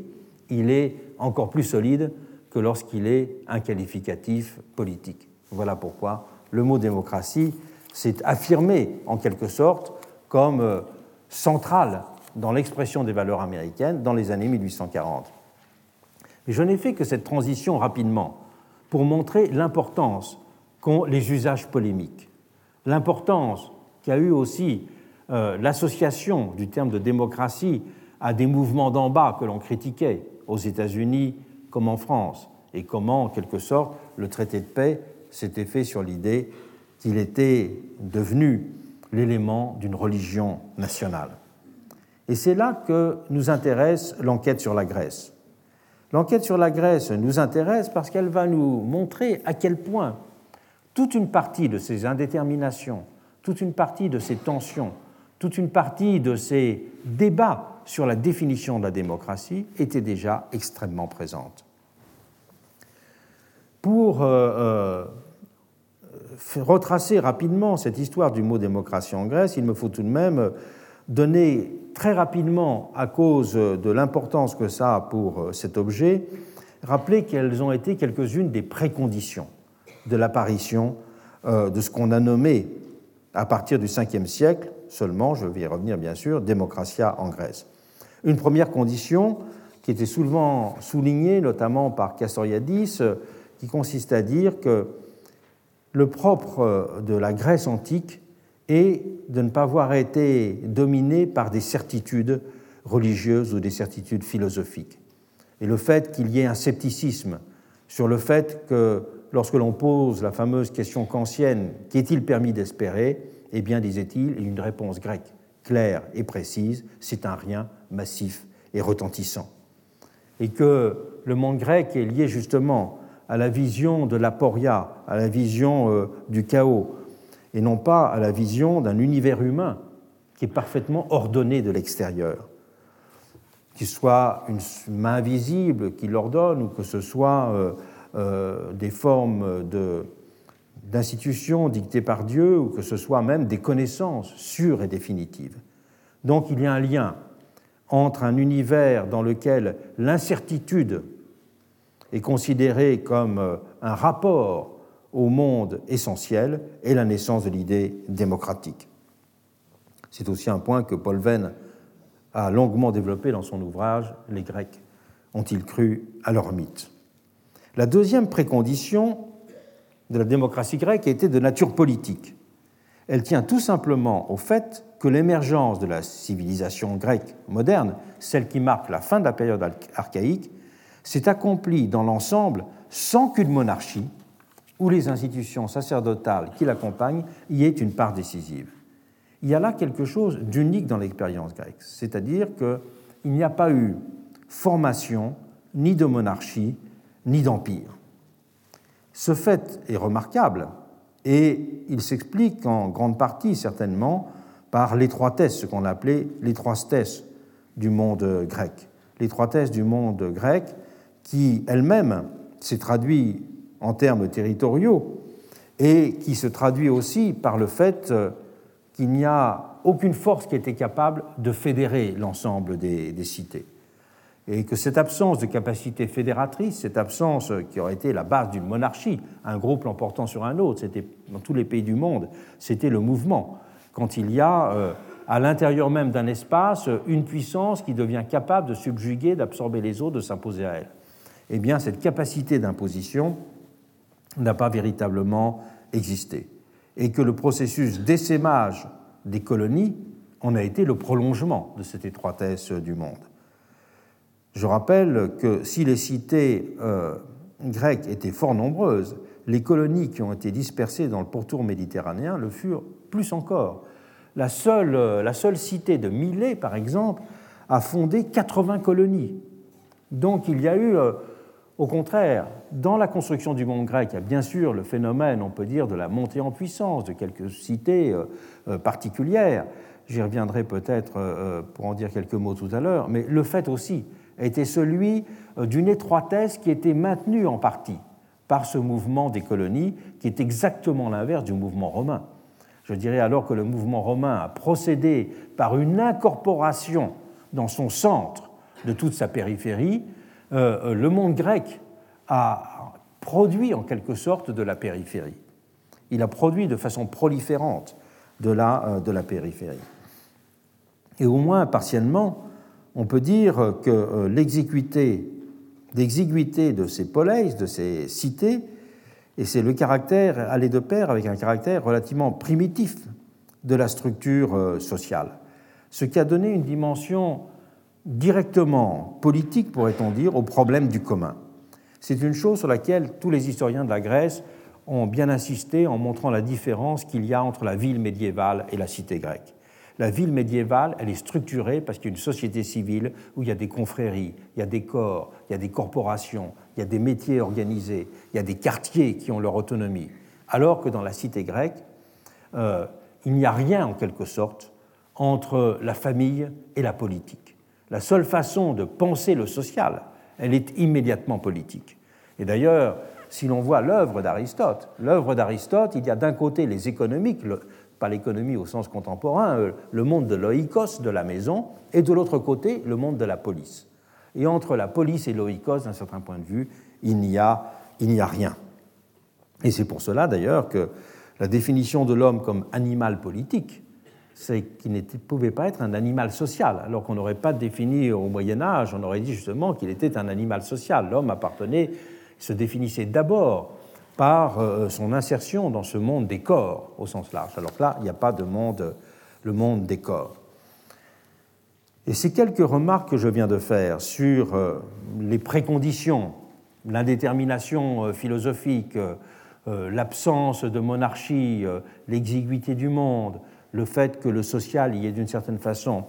il est encore plus solide que lorsqu'il est un qualificatif politique. Voilà pourquoi le mot démocratie s'est affirmé en quelque sorte comme euh, central dans l'expression des valeurs américaines dans les années 1840. Mais je n'ai fait que cette transition rapidement pour montrer l'importance qu'ont les usages polémiques, l'importance qu'a eu aussi euh, l'association du terme de démocratie à des mouvements d'en bas que l'on critiquait aux États-Unis comme en France, et comment, en quelque sorte, le traité de paix s'était fait sur l'idée qu'il était devenu l'élément d'une religion nationale. Et c'est là que nous intéresse l'enquête sur la Grèce. L'enquête sur la Grèce nous intéresse parce qu'elle va nous montrer à quel point toute une partie de ces indéterminations, toute une partie de ces tensions, toute une partie de ces débats sur la définition de la démocratie était déjà extrêmement présente. Pour euh, euh, retracer rapidement cette histoire du mot démocratie en Grèce, il me faut tout de même donner très rapidement, à cause de l'importance que ça a pour euh, cet objet, rappeler quelles ont été quelques-unes des préconditions de l'apparition de ce qu'on a nommé à partir du 5e siècle seulement, je vais y revenir bien sûr, démocratia en Grèce. Une première condition qui était souvent soulignée, notamment par Castoriadis, qui consiste à dire que le propre de la Grèce antique est de ne pas avoir été dominé par des certitudes religieuses ou des certitudes philosophiques. Et le fait qu'il y ait un scepticisme sur le fait que lorsque l'on pose la fameuse question kantienne, qu'est-il permis d'espérer eh bien, disait-il, une réponse grecque claire et précise, c'est un rien massif et retentissant. Et que le monde grec est lié justement à la vision de l'aporia, à la vision euh, du chaos, et non pas à la vision d'un univers humain qui est parfaitement ordonné de l'extérieur. Qu'il soit une main visible qui l'ordonne ou que ce soit euh, euh, des formes d'institutions dictées par Dieu ou que ce soit même des connaissances sûres et définitives. Donc il y a un lien entre un univers dans lequel l'incertitude est considérée comme euh, un rapport au monde essentiel et la naissance de l'idée démocratique. C'est aussi un point que Paul Venn a longuement développé dans son ouvrage Les Grecs ont-ils cru à leur mythe La deuxième précondition de la démocratie grecque était de nature politique. Elle tient tout simplement au fait que l'émergence de la civilisation grecque moderne, celle qui marque la fin de la période archaïque, s'est accomplie dans l'ensemble sans qu'une monarchie ou les institutions sacerdotales qui l'accompagnent y aient une part décisive. Il y a là quelque chose d'unique dans l'expérience grecque, c'est-à-dire qu'il n'y a pas eu formation ni de monarchie ni d'empire. Ce fait est remarquable et il s'explique en grande partie certainement par l'étroitesse, ce qu'on appelait l'étroitesse du monde grec. L'étroitesse du monde grec qui elle-même s'est traduite en termes territoriaux et qui se traduit aussi par le fait qu'il n'y a aucune force qui était capable de fédérer l'ensemble des, des cités et que cette absence de capacité fédératrice, cette absence qui aurait été la base d'une monarchie, un groupe l'emportant sur un autre, c'était dans tous les pays du monde, c'était le mouvement. quand il y a euh, à l'intérieur même d'un espace une puissance qui devient capable de subjuguer, d'absorber les autres, de s'imposer à elle. Eh bien, cette capacité d'imposition n'a pas véritablement existé. Et que le processus d'essaimage des colonies en a été le prolongement de cette étroitesse du monde. Je rappelle que si les cités euh, grecques étaient fort nombreuses, les colonies qui ont été dispersées dans le pourtour méditerranéen le furent plus encore. La seule, euh, la seule cité de Milet, par exemple, a fondé 80 colonies. Donc il y a eu, euh, au contraire, dans la construction du monde grec, il y a bien sûr le phénomène, on peut dire, de la montée en puissance de quelques cités euh, particulières. J'y reviendrai peut-être pour en dire quelques mots tout à l'heure, mais le fait aussi était celui d'une étroitesse qui était maintenue en partie par ce mouvement des colonies, qui est exactement l'inverse du mouvement romain. Je dirais alors que le mouvement romain a procédé par une incorporation dans son centre de toute sa périphérie, euh, euh, le monde grec a produit en quelque sorte de la périphérie. Il a produit de façon proliférante de la, euh, de la périphérie. Et au moins partiellement, on peut dire que l'exiguïté de ces poleis, de ces cités, et c'est le caractère aller de pair avec un caractère relativement primitif de la structure euh, sociale, ce qui a donné une dimension directement politique, pourrait-on dire, au problème du commun. C'est une chose sur laquelle tous les historiens de la Grèce ont bien insisté en montrant la différence qu'il y a entre la ville médiévale et la cité grecque. La ville médiévale, elle est structurée parce qu'il y a une société civile où il y a des confréries, il y a des corps, il y a des corporations, il y a des métiers organisés, il y a des quartiers qui ont leur autonomie. Alors que dans la cité grecque, euh, il n'y a rien en quelque sorte entre la famille et la politique. La seule façon de penser le social, elle est immédiatement politique. Et d'ailleurs, si l'on voit l'œuvre d'Aristote, l'œuvre d'Aristote, il y a d'un côté les économiques, pas l'économie au sens contemporain, euh, le monde de l'oikos, de la maison, et de l'autre côté, le monde de la police. Et entre la police et l'oikos, d'un certain point de vue, il n'y a, il n'y a rien. Et c'est pour cela d'ailleurs que la définition de l'homme comme animal politique, c'est qu'il ne pouvait pas être un animal social, alors qu'on n'aurait pas défini au Moyen Âge, on aurait dit justement qu'il était un animal social. L'homme appartenait, se définissait d'abord par euh, son insertion dans ce monde des corps au sens large. Alors que là, il n'y a pas de monde, le monde des corps. Et ces quelques remarques que je viens de faire sur euh, les préconditions, l'indétermination euh, philosophique, l'absence de monarchie, l'exiguïté du monde, le fait que le social y est d'une certaine façon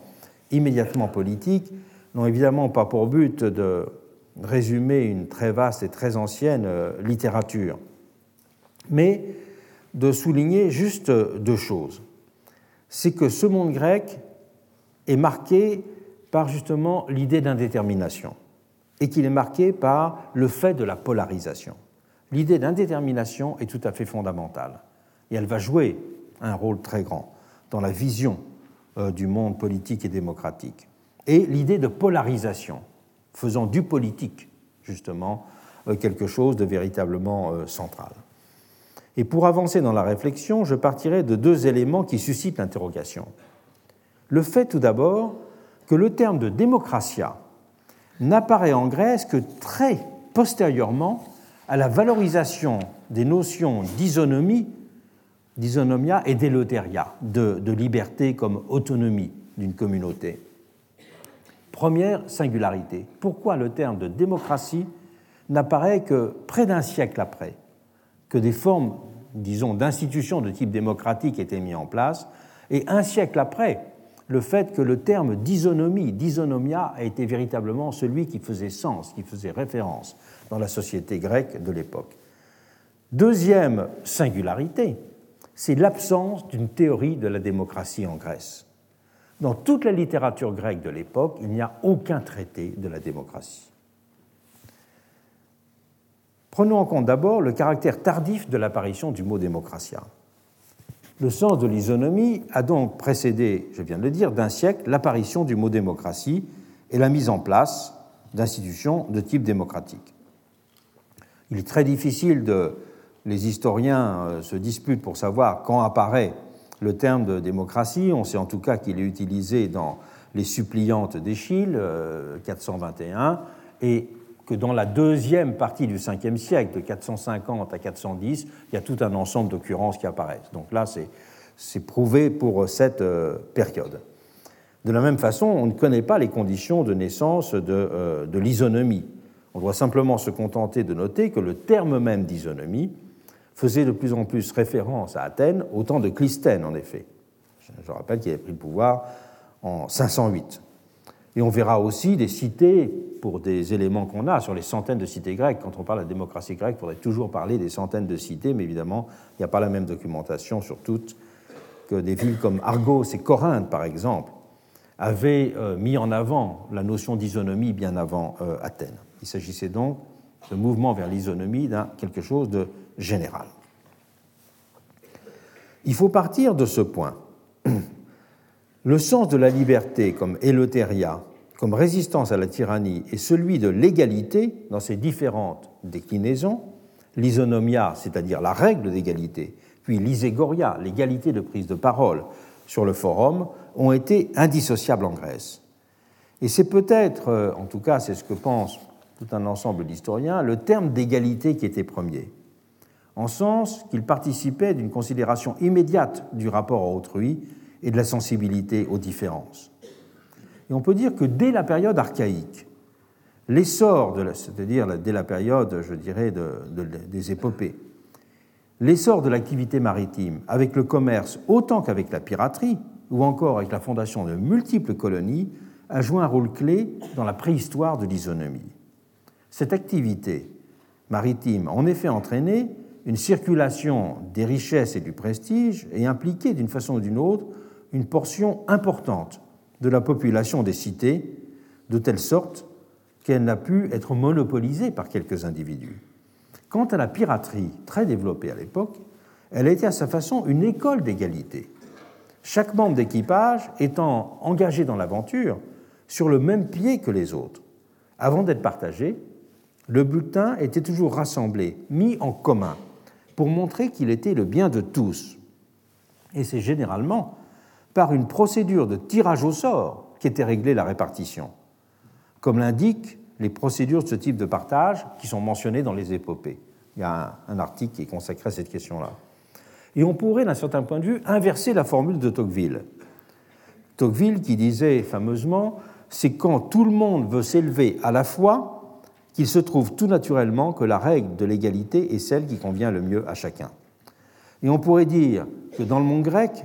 immédiatement politique, n'ont évidemment pas pour but de résumer une très vaste et très ancienne littérature mais de souligner juste deux choses. C'est que ce monde grec est marqué par justement l'idée d'indétermination et qu'il est marqué par le fait de la polarisation. L'idée d'indétermination est tout à fait fondamentale et elle va jouer un rôle très grand dans la vision euh, du monde politique et démocratique. Et l'idée de polarisation, faisant du politique justement euh, quelque chose de véritablement euh, central. Et pour avancer dans la réflexion, je partirai de deux éléments qui suscitent l'interrogation. Le fait tout d'abord que le terme de démocratia n'apparaît en Grèce que très postérieurement à la valorisation des notions d'isonomie, d'isonomia et d'élotéria, de, de liberté comme autonomie d'une communauté. Première singularité. Pourquoi le terme de démocratie n'apparaît que près d'un siècle après que des formes, disons, d'institutions de type démocratique étaient mises en place, et un siècle après, le fait que le terme d'isonomie, d'isonomia, a été véritablement celui qui faisait sens, qui faisait référence dans la société grecque de l'époque. Deuxième singularité, c'est l'absence d'une théorie de la démocratie en Grèce. Dans toute la littérature grecque de l'époque, il n'y a aucun traité de la démocratie. Prenons en compte d'abord le caractère tardif de l'apparition du mot démocratia. Le sens de l'isonomie a donc précédé, je viens de le dire, d'un siècle l'apparition du mot démocratie et la mise en place d'institutions de type démocratique. Il est très difficile de. Les historiens euh, se disputent pour savoir quand apparaît le terme de démocratie. On sait en tout cas qu'il est utilisé dans les suppliantes d'Échille, 421, et que dans la deuxième partie du 5e siècle, de 450 à 410, il y a tout un ensemble d'occurrences qui apparaissent. Donc là, c'est prouvé pour cette euh, période. De la même façon, on ne connaît pas les conditions de naissance euh, de l'isonomie. On doit simplement se contenter de noter que le terme même d'isonomie faisait de plus en plus référence à Athènes au temps de Clisthène, en effet. Je rappelle qu'il avait pris le pouvoir en 508. Et on verra aussi des cités pour des éléments qu'on a sur les centaines de cités grecques. Quand on parle de démocratie grecque, il faudrait toujours parler des centaines de cités, mais évidemment, il n'y a pas la même documentation sur toutes que des villes comme Argos et Corinthe, par exemple, avaient euh, mis en avant la notion d'isonomie bien avant euh, Athènes. Il s'agissait donc de mouvement vers l'isonomie d'un quelque chose de Il faut partir de ce point. Le sens de la liberté comme éleuthéria, comme résistance à la tyrannie, et celui de l'égalité dans ses différentes déclinaisons, l'isonomia, c'est-à-dire la règle d'égalité, puis l'iségoria, l'égalité de prise de parole sur le forum, ont été indissociables en Grèce. Et c'est peut-être, euh, en tout cas c'est ce que pense tout un ensemble d'historiens, le terme d'égalité qui était premier, en sens qu'il participait d'une considération immédiate du rapport à autrui et de la sensibilité aux différences. Et on peut dire que dès la période archaïque, l'essor, c'est-à-dire dès la période, je dirais, des épopées, l'essor de l'activité maritime avec le commerce autant qu'avec la piraterie, ou encore avec la fondation de multiples colonies, a joué un rôle clé dans la préhistoire de l'isonomie. Cette activité maritime a en effet entraîné une circulation des richesses et du prestige et impliqué d'une façon ou d'une autre une portion importante de la population des cités, de telle sorte qu'elle n'a pu être monopolisée par quelques individus. Quant à la piraterie, très développée à l'époque, elle était à sa façon une école d'égalité, chaque membre d'équipage étant engagé dans l'aventure sur le même pied que les autres. Avant d'être partagé, le butin était toujours rassemblé, mis en commun, pour montrer qu'il était le bien de tous. Et c'est généralement par une procédure de tirage au sort qu'était réglée la répartition, comme l'indiquent les procédures de ce type de partage qui sont mentionnées dans les épopées. Il y a un, article qui est consacré à cette question-là. Et on pourrait, d'un certain point de vue, inverser la formule de Tocqueville. Tocqueville qui disait fameusement C'est quand tout le monde veut s'élever à la fois qu'il se trouve tout naturellement que la règle de l'égalité est celle qui convient le mieux à chacun. Et on pourrait dire que dans le monde grec,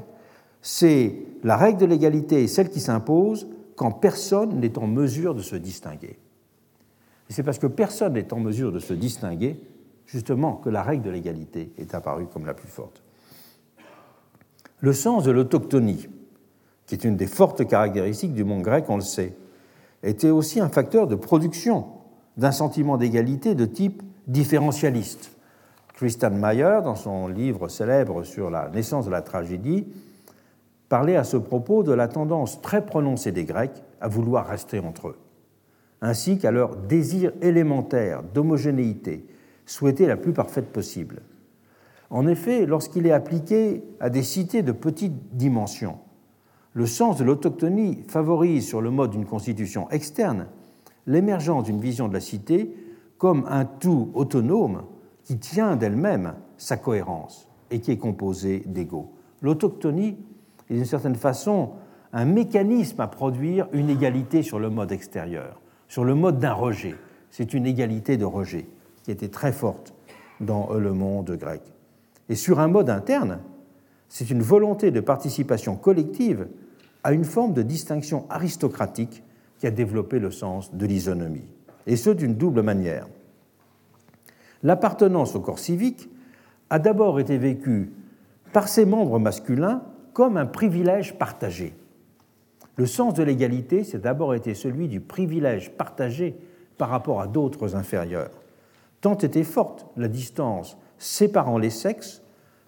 c'est la règle de l'égalité et celle qui s'impose quand personne n'est en mesure de se distinguer. C'est parce que personne n'est en mesure de se distinguer, justement, que la règle de l'égalité est apparue comme la plus forte. Le sens de l'autochtonie, qui est une des fortes caractéristiques du monde grec, on le sait, était aussi un facteur de production d'un sentiment d'égalité de type différentialiste. Christian Mayer, dans son livre célèbre sur la naissance de la tragédie, parlait à ce propos de la tendance très prononcée des Grecs à vouloir rester entre eux, ainsi qu'à leur désir élémentaire d'homogénéité, souhaité la plus parfaite possible. En effet, lorsqu'il est appliqué à des cités de petite dimension, le sens de l'autochtonie favorise sur le mode d'une constitution externe l'émergence d'une vision de la cité comme un tout autonome qui tient d'elle-même sa cohérence et qui est composé d'égaux. L'autochtonie et d'une certaine façon un mécanisme à produire une égalité sur le mode extérieur, sur le mode d'un rejet. C'est une égalité de rejet qui était très forte dans le monde grec. Et sur un mode interne, c'est une volonté de participation collective à une forme de distinction aristocratique qui a développé le sens de l'isonomie, et ce d'une double manière. L'appartenance au corps civique a d'abord été vécue par ses membres masculins comme un privilège partagé. Le sens de l'égalité, c'est d'abord été celui du privilège partagé par rapport à d'autres inférieurs. Tant était forte la distance séparant les sexes,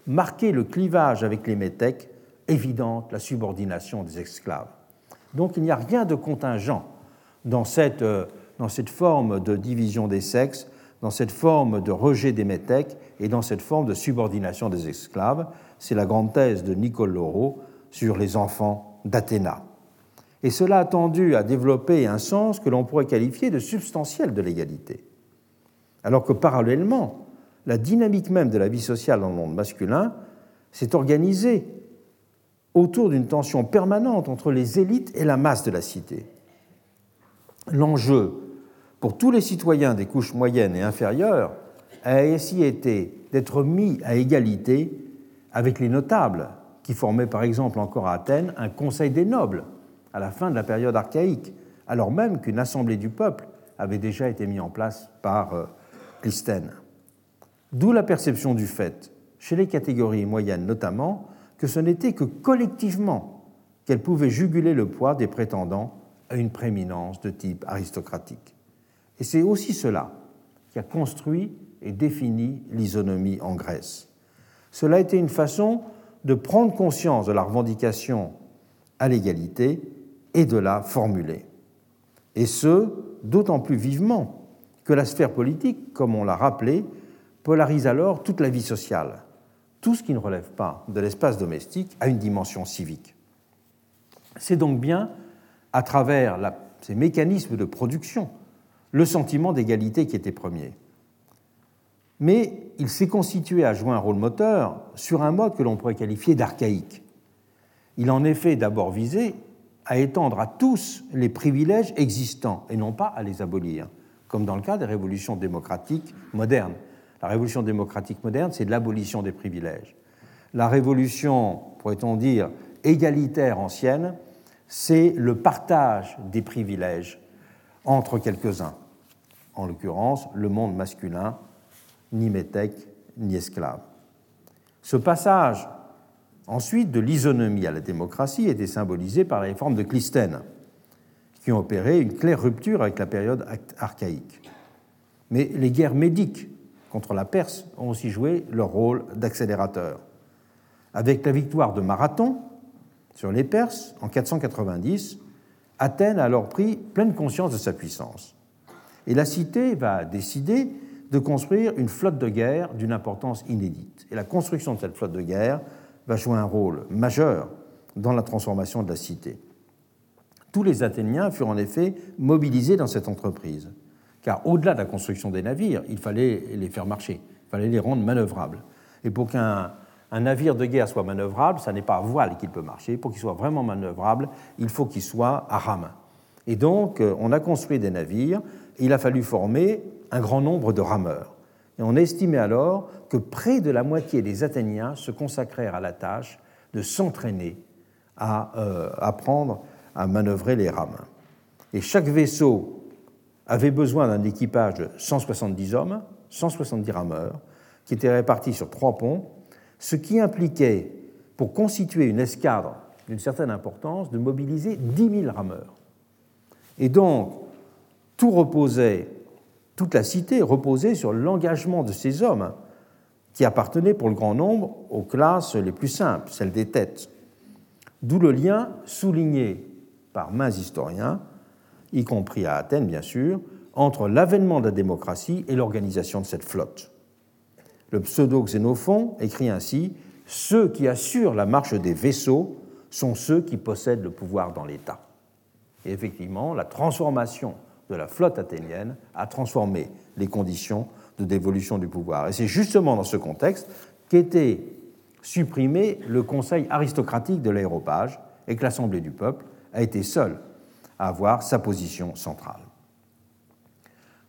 marquait le clivage avec les métèques, évidente la subordination des esclaves. Donc il n'y a rien de contingent dans cette, euh, dans cette forme de division des sexes dans cette forme de rejet des métèques et dans cette forme de subordination des esclaves. C'est la grande thèse de Nicole Laureau sur les enfants d'Athéna. Et cela a tendu à développer un sens que l'on pourrait qualifier de substantiel de l'égalité. Alors que parallèlement, la dynamique même de la vie sociale dans le monde masculin s'est organisée autour d'une tension permanente entre les élites et la masse de la cité. L'enjeu pour tous les citoyens des couches moyennes et inférieures a ainsi été d'être mis à égalité avec les notables, qui formaient par exemple encore à Athènes un conseil des nobles à la fin de la période archaïque, alors même qu'une assemblée du peuple avait déjà été mise en place par euh, Clisthène. D'où la perception du fait, chez les catégories moyennes notamment, que ce n'était que collectivement qu'elles pouvaient juguler le poids des prétendants à une prééminence de type aristocratique. Et c'est aussi cela qui a construit et défini l'isonomie en Grèce. Cela a été une façon de prendre conscience de la revendication à l'égalité et de la formuler. Et ce, d'autant plus vivement que la sphère politique, comme on l'a rappelé, polarise alors toute la vie sociale. Tout ce qui ne relève pas de l'espace domestique a une dimension civique. C'est donc bien à travers ces mécanismes de production le sentiment d'égalité qui était premier. Mais il s'est constitué à jouer un rôle moteur sur un mode que l'on pourrait qualifier d'archaïque. Il en effet d'abord visé à étendre à tous les privilèges existants et non pas à les abolir, comme dans le cas des révolutions démocratiques modernes. La révolution démocratique moderne, c'est l'abolition des privilèges. La révolution, pourrait-on dire, égalitaire ancienne, c'est le partage des privilèges entre quelques-uns, en l'occurrence le monde masculin, ni métèque ni esclave. Ce passage ensuite de l'isonomie à la démocratie était symbolisé par les réformes de Clisthène, qui ont opéré une claire rupture avec la période archaïque. Mais les guerres médiques contre la Perse ont aussi joué leur rôle d'accélérateur. Avec la victoire de Marathon sur les Perses en 490, Athènes a alors pris pleine conscience de sa puissance. Et la cité va décider de construire une flotte de guerre d'une importance inédite. Et la construction de cette flotte de guerre va jouer un rôle majeur dans la transformation de la cité. Tous les Athéniens furent en effet mobilisés dans cette entreprise, car au-delà de la construction des navires, il fallait les faire marcher, il fallait les rendre manœuvrables. Et pour qu'un navire de guerre soit manœuvrable, ça n'est pas à voile qu'il peut marcher, pour qu'il soit vraiment manœuvrable, il faut qu'il soit à rame. Et donc, euh, on a construit des navires, et il a fallu former un grand nombre de rameurs. Et on estimait alors que près de la moitié des Athéniens se consacrèrent à la tâche de s'entraîner à euh, apprendre à manœuvrer les rames. Et chaque vaisseau avait besoin d'un équipage de 170 hommes, 170 rameurs, qui étaient répartis sur trois ponts, ce qui impliquait, pour constituer une escadre d'une certaine importance, de mobiliser 10 000 rameurs. Et donc, tout reposait toute la cité reposait sur l'engagement de ces hommes qui appartenaient pour le grand nombre aux classes les plus simples, celles des têtes. D'où le lien souligné par mains historiens, y compris à Athènes bien sûr, entre l'avènement de la démocratie et l'organisation de cette flotte. Le pseudo-Xénophon écrit ainsi Ceux qui assurent la marche des vaisseaux sont ceux qui possèdent le pouvoir dans l'État. Et effectivement, la transformation de la flotte athénienne a transformé les conditions de dévolution du pouvoir. Et c'est justement dans ce contexte qu'était supprimé le conseil aristocratique de l'aéropage et que l'Assemblée du peuple a été seule à avoir sa position centrale.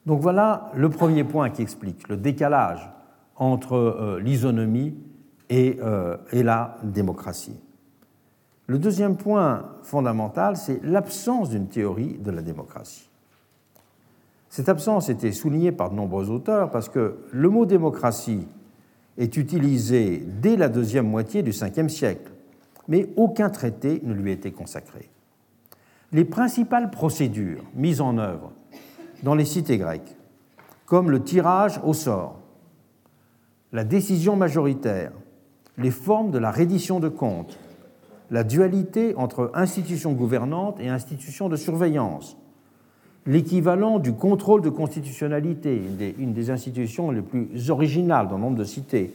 Donc voilà le premier point qui explique le décalage entre euh, l'isonomie et, euh, et la démocratie. Le deuxième point fondamental, c'est l'absence d'une théorie de la démocratie. Cette absence était soulignée par de nombreux auteurs parce que le mot démocratie est utilisé dès la deuxième moitié du Ve siècle, mais aucun traité ne lui était consacré. Les principales procédures mises en œuvre dans les cités grecques, comme le tirage au sort, la décision majoritaire, les formes de la reddition de comptes, la dualité entre institutions gouvernantes et institutions de surveillance, l'équivalent du contrôle de constitutionnalité, une des, institutions les plus originales dans le nombre de cités,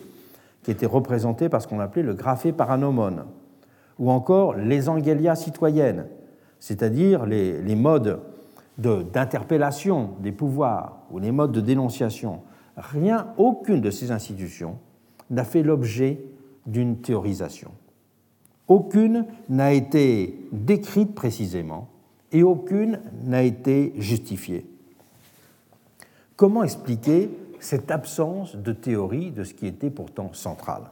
qui était représentée par ce qu'on appelait le graphé paranomone, ou encore les citoyennes, c'est-à-dire les, modes d'interpellation des pouvoirs ou les modes de dénonciation. Rien, aucune de ces institutions n'a fait l'objet d'une théorisation. Aucune n'a été décrite précisément et aucune n'a été justifiée. Comment expliquer cette absence de théorie de ce qui était pourtant central?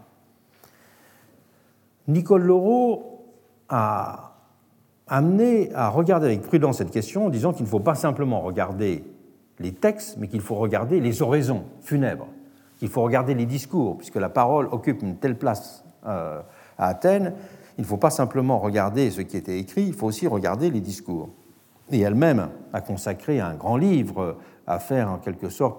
Nicole Laureau a amené à regarder avec prudence cette question en disant qu'il ne faut pas simplement regarder les textes, mais qu'il faut regarder les oraisons funèbres, qu'il faut regarder les discours, puisque la parole occupe une telle place euh, à Athènes il ne faut pas simplement regarder ce qui était écrit, il faut aussi regarder les discours. Et elle-même a consacré un grand livre à faire en quelque sorte,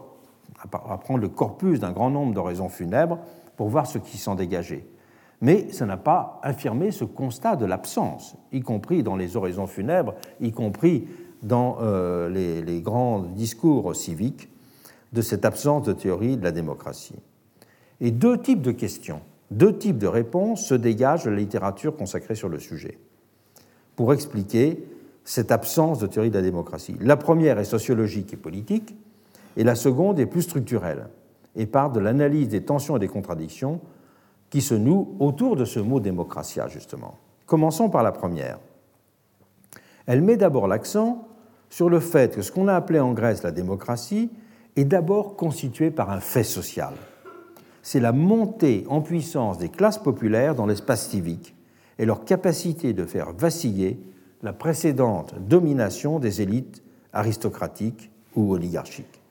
à prendre le corpus d'un grand nombre d'oraisons funèbres pour voir ce qui s'en dégageait. Mais ça n'a pas affirmé ce constat de l'absence, y compris dans les oraisons funèbres, y compris dans euh, les, les grands discours civiques, de cette absence de théorie de la démocratie. Et deux types de questions deux types de réponses se dégagent de la littérature consacrée sur le sujet pour expliquer cette absence de théorie de la démocratie. La première est sociologique et politique, et la seconde est plus structurelle et part de l'analyse des tensions et des contradictions qui se nouent autour de ce mot démocratia, justement. Commençons par la première. Elle met d'abord l'accent sur le fait que ce qu'on a appelé en Grèce la démocratie est d'abord constitué par un fait social c'est la montée en puissance des classes populaires dans l'espace civique et leur capacité de faire vaciller la précédente domination des élites aristocratiques ou oligarchiques.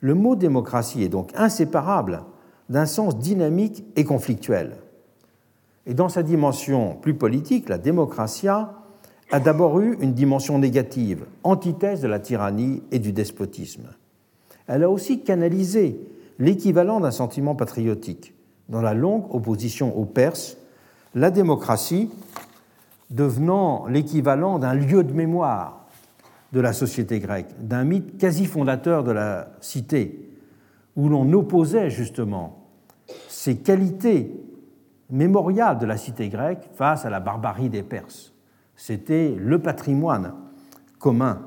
Le mot démocratie est donc inséparable d'un sens dynamique et conflictuel. Et dans sa dimension plus politique, la démocratia a d'abord eu une dimension négative, antithèse de la tyrannie et du despotisme. Elle a aussi canalisé l'équivalent d'un sentiment patriotique. Dans la longue opposition aux Perses, la démocratie devenant l'équivalent d'un lieu de mémoire de la société grecque, d'un mythe quasi fondateur de la cité, où l'on opposait justement ces qualités mémoriales de la cité grecque face à la barbarie des Perses. C'était le patrimoine commun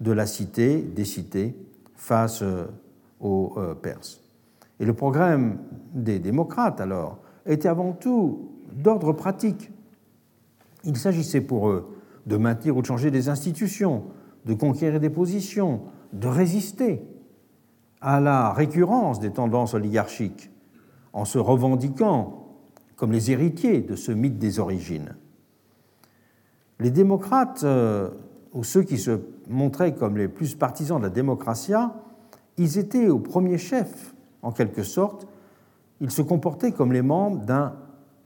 de la cité, des cités, face aux euh, Perses. Et le programme des démocrates, alors, était avant tout d'ordre pratique. Il s'agissait pour eux de maintenir ou de changer des institutions, de conquérir des positions, de résister à la récurrence des tendances oligarchiques en se revendiquant comme les héritiers de ce mythe des origines. Les démocrates, euh, ou ceux qui se montraient comme les plus partisans de la démocratie, ils étaient au premier chef en quelque sorte, ils se comportaient comme les membres d'un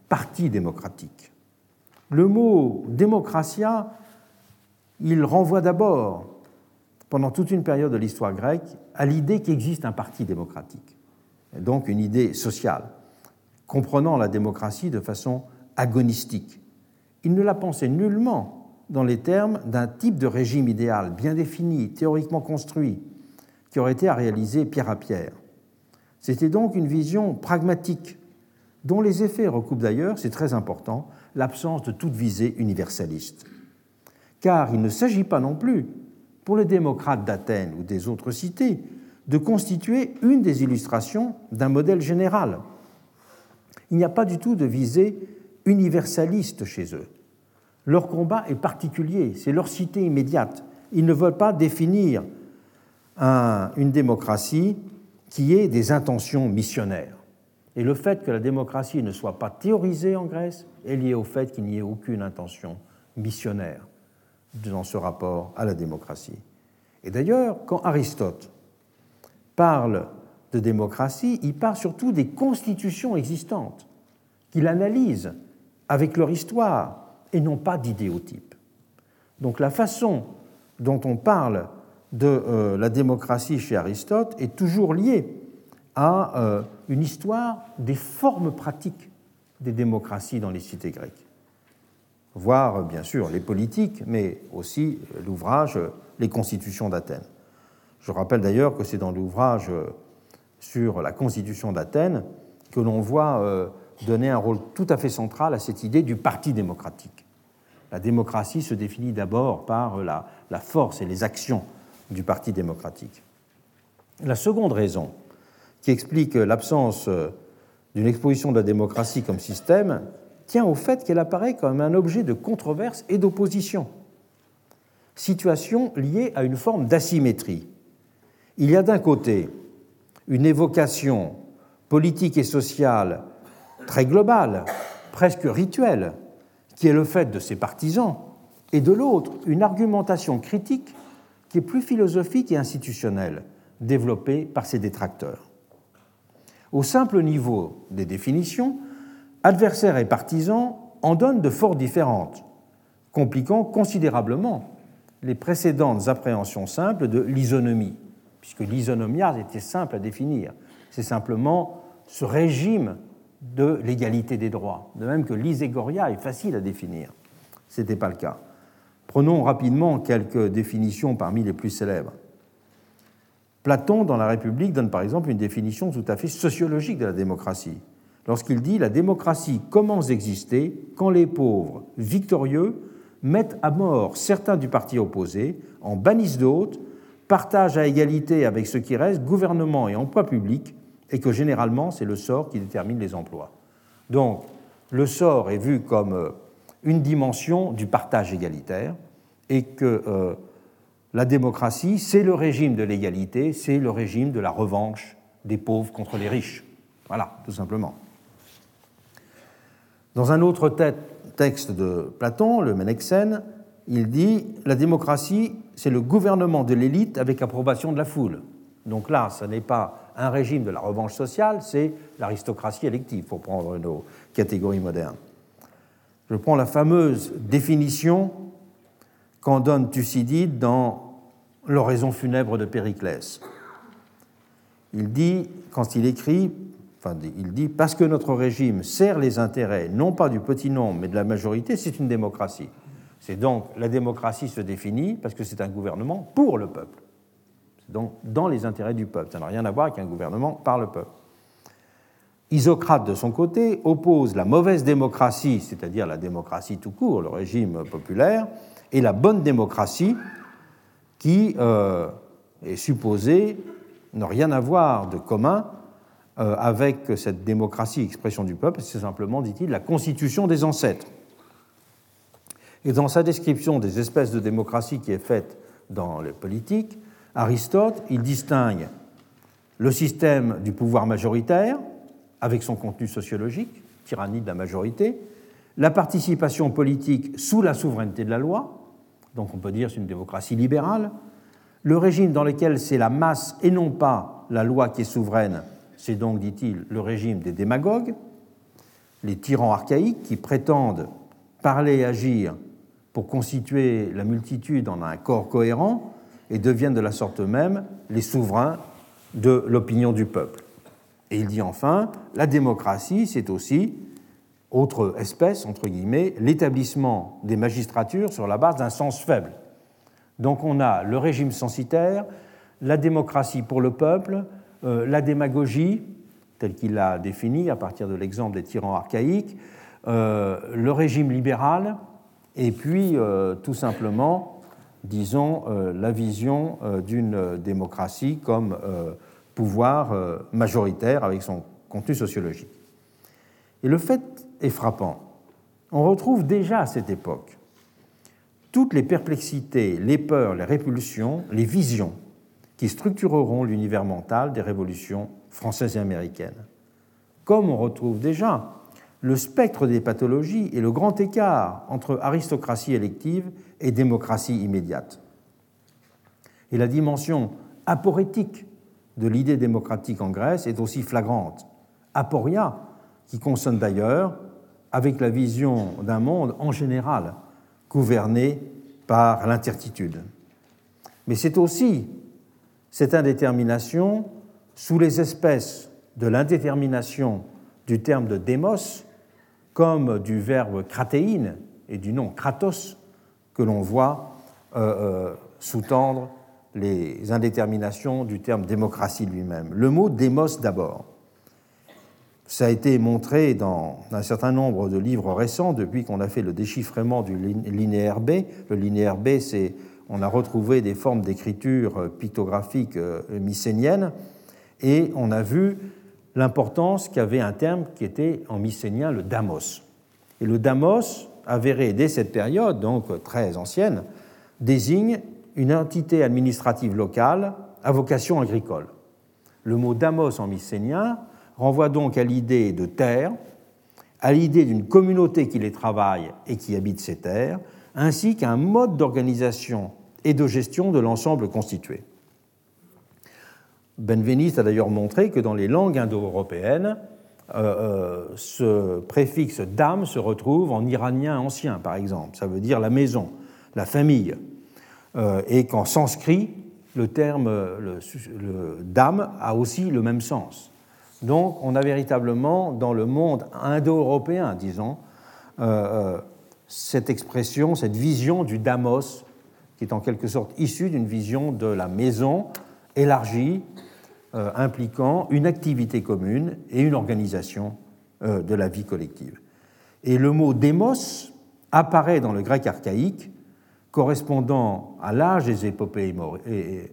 parti démocratique. Le mot démocratia, il renvoie d'abord, pendant toute une période de l'histoire grecque, à l'idée qu'existe un parti démocratique, donc une idée sociale, comprenant la démocratie de façon agonistique. Il ne la pensait nullement dans les termes d'un type de régime idéal bien défini, théoriquement construit, qui aurait été à réaliser pierre à pierre. C'était donc une vision pragmatique, dont les effets recoupent d'ailleurs, c'est très important, l'absence de toute visée universaliste. Car il ne s'agit pas non plus, pour les démocrates d'Athènes ou des autres cités, de constituer une des illustrations d'un modèle général. Il n'y a pas du tout de visée universaliste chez eux. Leur combat est particulier, c'est leur cité immédiate. Ils ne veulent pas définir une démocratie qui est des intentions missionnaires. Et le fait que la démocratie ne soit pas théorisée en Grèce est lié au fait qu'il n'y ait aucune intention missionnaire dans ce rapport à la démocratie. Et d'ailleurs, quand Aristote parle de démocratie, il parle surtout des constitutions existantes, qu'il analyse avec leur histoire et non pas d'idéotypes. Donc la façon dont on parle de euh, la démocratie chez Aristote est toujours liée à euh, une histoire des formes pratiques des démocraties dans les cités grecques. Voire bien sûr les politiques, mais aussi l'ouvrage Les constitutions d'Athènes. Je rappelle d'ailleurs que c'est dans l'ouvrage sur la constitution d'Athènes que l'on voit euh, donner un rôle tout à fait central à cette idée du parti démocratique. La démocratie se définit d'abord par la, la force et les actions du parti démocratique. La seconde raison qui explique l'absence euh, d'une exposition de la démocratie comme système tient au fait qu'elle apparaît comme un objet de controverse et d'opposition, situation liée à une forme d'asymétrie. Il y a d'un côté une évocation politique et sociale très globale, presque rituelle, qui est le fait de ses partisans, et de l'autre une argumentation critique qui est plus philosophique et institutionnelle, développée par ses détracteurs. Au simple niveau des définitions, adversaires et partisans en donnent de fort différentes, compliquant considérablement les précédentes appréhensions simples de l'isonomie, puisque l'isonomia était simple à définir. C'est simplement ce régime de l'égalité des droits, de même que l'iségoria est facile à définir. Ce n'était pas le cas. Prenons rapidement quelques définitions parmi les plus célèbres. Platon, dans la République, donne par exemple une définition tout à fait sociologique de la démocratie, lorsqu'il dit La démocratie commence d'exister quand les pauvres, victorieux, mettent à mort certains du parti opposé, en bannissent d'autres, partagent à égalité avec ceux qui restent gouvernement et emploi public, et que généralement c'est le sort qui détermine les emplois. Donc le sort est vu comme euh, une dimension du partage égalitaire, et que euh, la démocratie, c'est le régime de l'égalité, c'est le régime de la revanche des pauvres contre les riches. Voilà, tout simplement. Dans un autre texte de Platon, le Ménexène, il dit La démocratie, c'est le gouvernement de l'élite avec approbation de la foule. Donc là, ce n'est pas un régime de la revanche sociale, c'est l'aristocratie élective, pour prendre nos catégories modernes. Je prends la fameuse définition qu'en donne Thucydide dans L'oraison funèbre de Périclès. Il dit, quand il écrit, enfin, il dit Parce que notre régime sert les intérêts non pas du petit nombre mais de la majorité, c'est une démocratie. C'est donc la démocratie se définit parce que c'est un gouvernement pour le peuple. C'est donc dans les intérêts du peuple. Ça n'a rien à voir avec un gouvernement par le peuple. Isocrate, de son côté, oppose la mauvaise démocratie, c'est-à-dire la démocratie tout court, le régime populaire, et la bonne démocratie qui euh, est supposée ne rien avoir de commun avec cette démocratie, expression du peuple, c'est simplement, dit-il, la constitution des ancêtres. Et dans sa description des espèces de démocratie qui est faite dans les politiques, Aristote, il distingue le système du pouvoir majoritaire, avec son contenu sociologique, tyrannie de la majorité, la participation politique sous la souveraineté de la loi, donc on peut dire c'est une démocratie libérale. Le régime dans lequel c'est la masse et non pas la loi qui est souveraine, c'est donc, dit-il, le régime des démagogues, les tyrans archaïques qui prétendent parler et agir pour constituer la multitude en un corps cohérent et deviennent de la sorte même les souverains de l'opinion du peuple. Et il dit enfin, la démocratie, c'est aussi autre espèce, entre guillemets, l'établissement des magistratures sur la base d'un sens faible. Donc on a le régime censitaire, la démocratie pour le peuple, la démagogie, telle qu'il l'a définie à partir de l'exemple des tyrans archaïques, euh, le régime libéral, et puis euh, tout simplement, disons, la vision d'une démocratie comme pouvoir majoritaire avec son contenu sociologique. Et le fait est frappant. On retrouve déjà à cette époque toutes les perplexités, les peurs, les répulsions, les visions qui structureront l'univers mental des révolutions françaises et américaines. Comme on retrouve déjà le spectre des pathologies et le grand écart entre aristocratie élective et démocratie immédiate. Et la dimension aporétique de l'idée démocratique en Grèce est aussi flagrante. Aporia, qui consonne d'ailleurs avec la vision d'un monde en général gouverné par l'incertitude. Mais c'est aussi cette indétermination sous les espèces de l'indétermination du terme de démos comme du verbe cratéine et du nom Kratos que l'on voit euh, sous-tendre les indéterminations du terme démocratie lui-même. Le mot démos d'abord. Ça a été montré dans un certain nombre de livres récents depuis qu'on a fait le déchiffrement du linéaire B. Le linéaire B, c'est on a retrouvé des formes d'écriture pictographique euh, mycénienne et on a vu l'importance qu'avait un terme qui était en mycénien le damos. Et le damos, avéré dès cette période, donc très ancienne, désigne une entité administrative locale à vocation agricole. Le mot damos en mycénien renvoie donc à l'idée de terre, à l'idée d'une communauté qui les travaille et qui habite ces terres, ainsi qu'un mode d'organisation et de gestion de l'ensemble constitué. Benveniste a d'ailleurs montré que dans les langues indo-européennes, euh, euh, ce préfixe dame se retrouve en iranien ancien, par exemple. Ça veut dire la maison, la famille. Euh, et qu'en sanskrit, le terme dame a aussi le même sens. Donc on a véritablement dans le monde indo-européen, disons, cette expression, cette vision du damos, qui est en quelque sorte issue d'une vision de la maison élargie, euh, impliquant une activité commune et une organisation de la vie collective. Et le mot démos apparaît dans le grec archaïque, correspondant à l'âge des épopées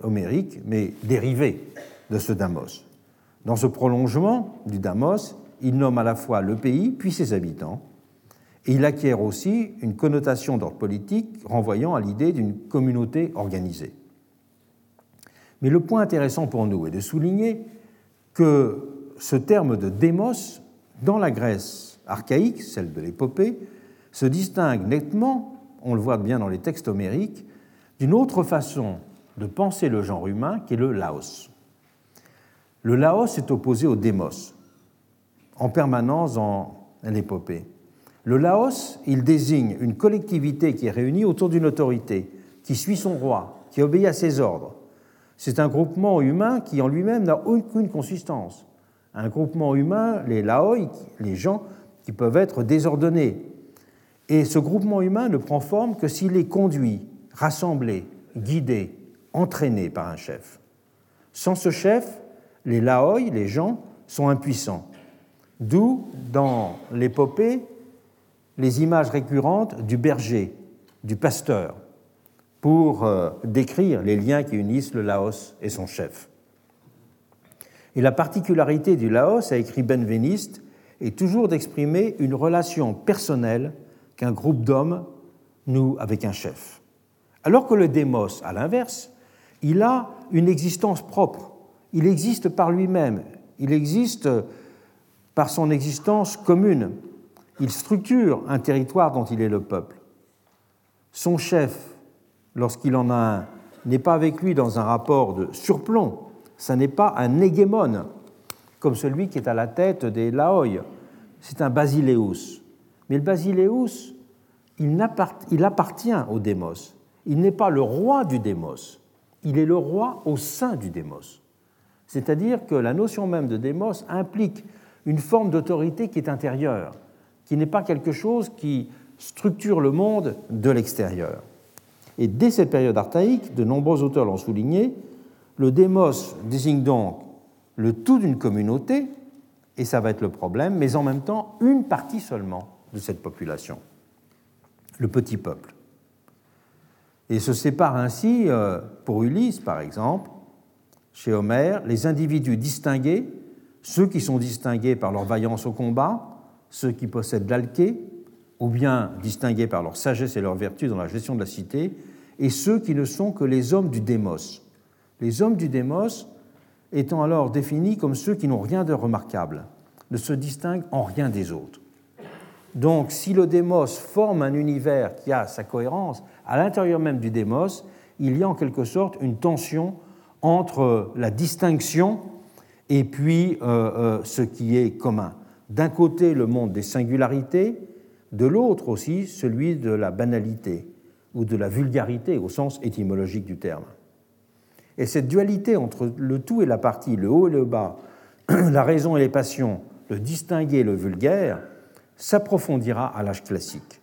homériques, mais dérivé de ce damos. Dans ce prolongement du Damos, il nomme à la fois le pays puis ses habitants, il acquiert aussi une connotation d'ordre politique renvoyant à l'idée d'une communauté organisée. Mais le point intéressant pour nous est de souligner que ce terme de démos, dans la Grèce archaïque, celle de l'épopée, se distingue nettement, on le voit bien dans les textes homériques, d'une autre façon de penser le genre humain qui est le laos. Le Laos est opposé au démos, en permanence dans l'épopée. Le Laos, il désigne une collectivité qui est réunie autour d'une autorité, qui suit son roi, qui obéit à ses ordres. C'est un groupement humain qui en lui-même n'a aucune consistance. Un groupement humain, les Laos, les gens qui peuvent être désordonnés. Et ce groupement humain ne prend forme que s'il est conduit, rassemblé, guidé, entraîné par un chef. Sans ce chef, les laoi, les gens, sont impuissants. D'où, dans l'épopée, les images récurrentes du berger, du pasteur, pour euh, décrire les liens qui unissent le Laos et son chef. Et la particularité du Laos, a écrit Benveniste, est toujours d'exprimer une relation personnelle qu'un groupe d'hommes noue avec un chef. Alors que le démos, à l'inverse, il a une existence propre, il existe par lui-même, il existe par son existence commune, il structure un territoire dont il est le peuple. Son chef, lorsqu'il en a un, n'est pas avec lui dans un rapport de surplomb, ça n'est pas un hégémone, comme celui qui est à la tête des Laoi, c'est un basileus. Mais le basileus, il, il appartient au démos. Il n'est pas le roi du démos, il est le roi au sein du démos. C'est-à-dire que la notion même de démos implique une forme d'autorité qui est intérieure, qui n'est pas quelque chose qui structure le monde de l'extérieur. Et dès cette période archaïque, de nombreux auteurs l'ont souligné, le démos désigne donc le tout d'une communauté, et ça va être le problème, mais en même temps une partie seulement de cette population, le petit peuple. Et se sépare ainsi, euh, pour Ulysse par exemple, chez Homère les individus distingués, ceux qui sont distingués par leur vaillance au combat, ceux qui possèdent l'alqué, ou bien distingués par leur sagesse et leur vertu dans la gestion de la cité, et ceux qui ne sont que les hommes du démos. Les hommes du démos étant alors définis comme ceux qui n'ont rien de remarquable, ne se distinguent en rien des autres. Donc, si le démos forme un univers qui a sa cohérence, à l'intérieur même du démos, il y a en quelque sorte une tension entre la distinction et puis euh, euh, ce qui est commun. D'un côté, le monde des singularités, de l'autre aussi, celui de la banalité ou de la vulgarité au sens étymologique du terme. Et cette dualité entre le tout et la partie, le haut et le bas, la raison et les passions, le distingué et le vulgaire, s'approfondira à l'âge classique.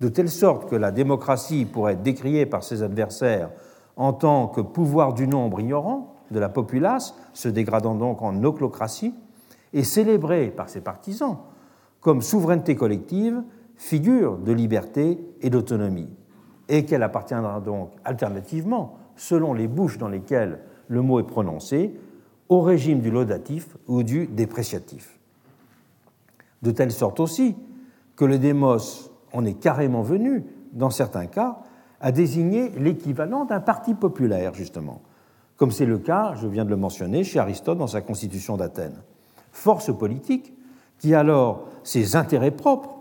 de telle sorte que la démocratie pourrait être décriée par ses adversaires en tant que pouvoir du nombre ignorant de la populace, se dégradant donc en oclocratie, et célébrée par ses partisans comme souveraineté collective, figure de liberté et d'autonomie, et qu'elle appartiendra donc alternativement, selon les bouches dans lesquelles le mot est prononcé, au régime du laudatif ou du dépréciatif. De telle sorte aussi que le démos en est carrément venu, dans certains cas, à désigner l'équivalent d'un parti populaire, justement, comme c'est le cas, je viens de le mentionner, chez Aristote dans sa Constitution d'Athènes. Force politique qui a alors ses intérêts propres,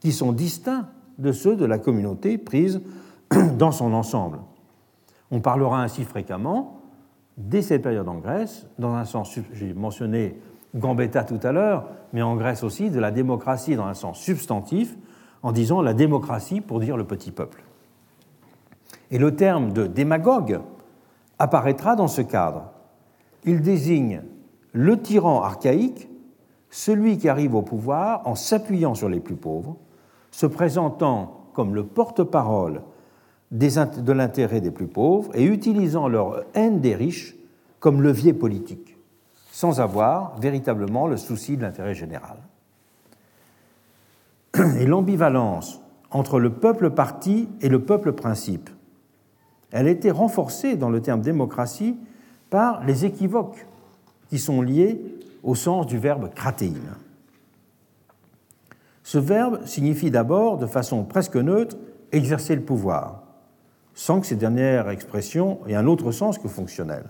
qui sont distincts de ceux de la communauté prise dans son ensemble. On parlera ainsi fréquemment, dès cette période en Grèce, dans un sens, j'ai mentionné Gambetta tout à l'heure, mais en Grèce aussi, de la démocratie dans un sens substantif, en disant la démocratie pour dire le petit peuple. Et le terme de démagogue apparaîtra dans ce cadre. Il désigne le tyran archaïque, celui qui arrive au pouvoir en s'appuyant sur les plus pauvres, se présentant comme le porte-parole de l'intérêt des plus pauvres et utilisant leur haine des riches comme levier politique, sans avoir véritablement le souci de l'intérêt général. Et l'ambivalence entre le peuple parti et le peuple principe, elle a été renforcée dans le terme démocratie par les équivoques qui sont liés au sens du verbe kratéine. Ce verbe signifie d'abord, de façon presque neutre, exercer le pouvoir, sans que cette dernière expression ait un autre sens que fonctionnel.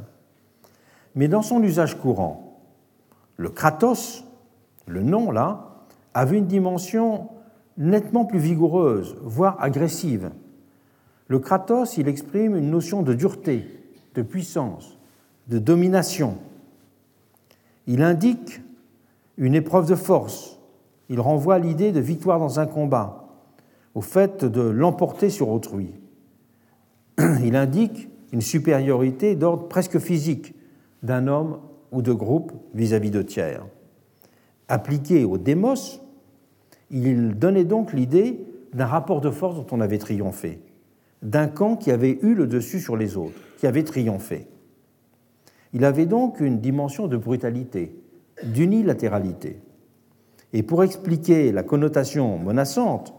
Mais dans son usage courant, le kratos, le nom là, avait une dimension nettement plus vigoureuse, voire agressive. Le kratos, il exprime une notion de dureté, de puissance, de domination. Il indique une épreuve de force. Il renvoie l'idée de victoire dans un combat, au fait de l'emporter sur autrui. Il indique une supériorité d'ordre presque physique d'un homme ou de groupe vis-à-vis de tiers. Appliqué au démos, il donnait donc l'idée d'un rapport de force dont on avait triomphé, d'un camp qui avait eu le dessus sur les autres, qui avait triomphé. Il avait donc une dimension de brutalité, d'unilatéralité. Et pour expliquer la connotation menaçante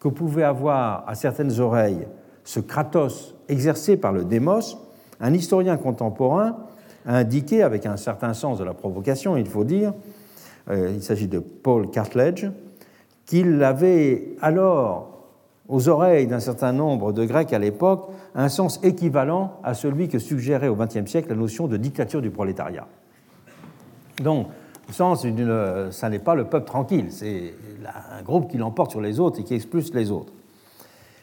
que pouvait avoir à certaines oreilles ce kratos exercé par le démos, un historien contemporain a indiqué, avec un certain sens de la provocation, il faut dire, euh, il s'agit de Paul Cartledge, qu'il avait alors aux oreilles d'un certain nombre de Grecs à l'époque un sens équivalent à celui que suggérait au XXe siècle la notion de dictature du prolétariat. Donc, le sens, ça n'est pas le peuple tranquille, c'est un groupe qui l'emporte sur les autres et qui expulse les autres.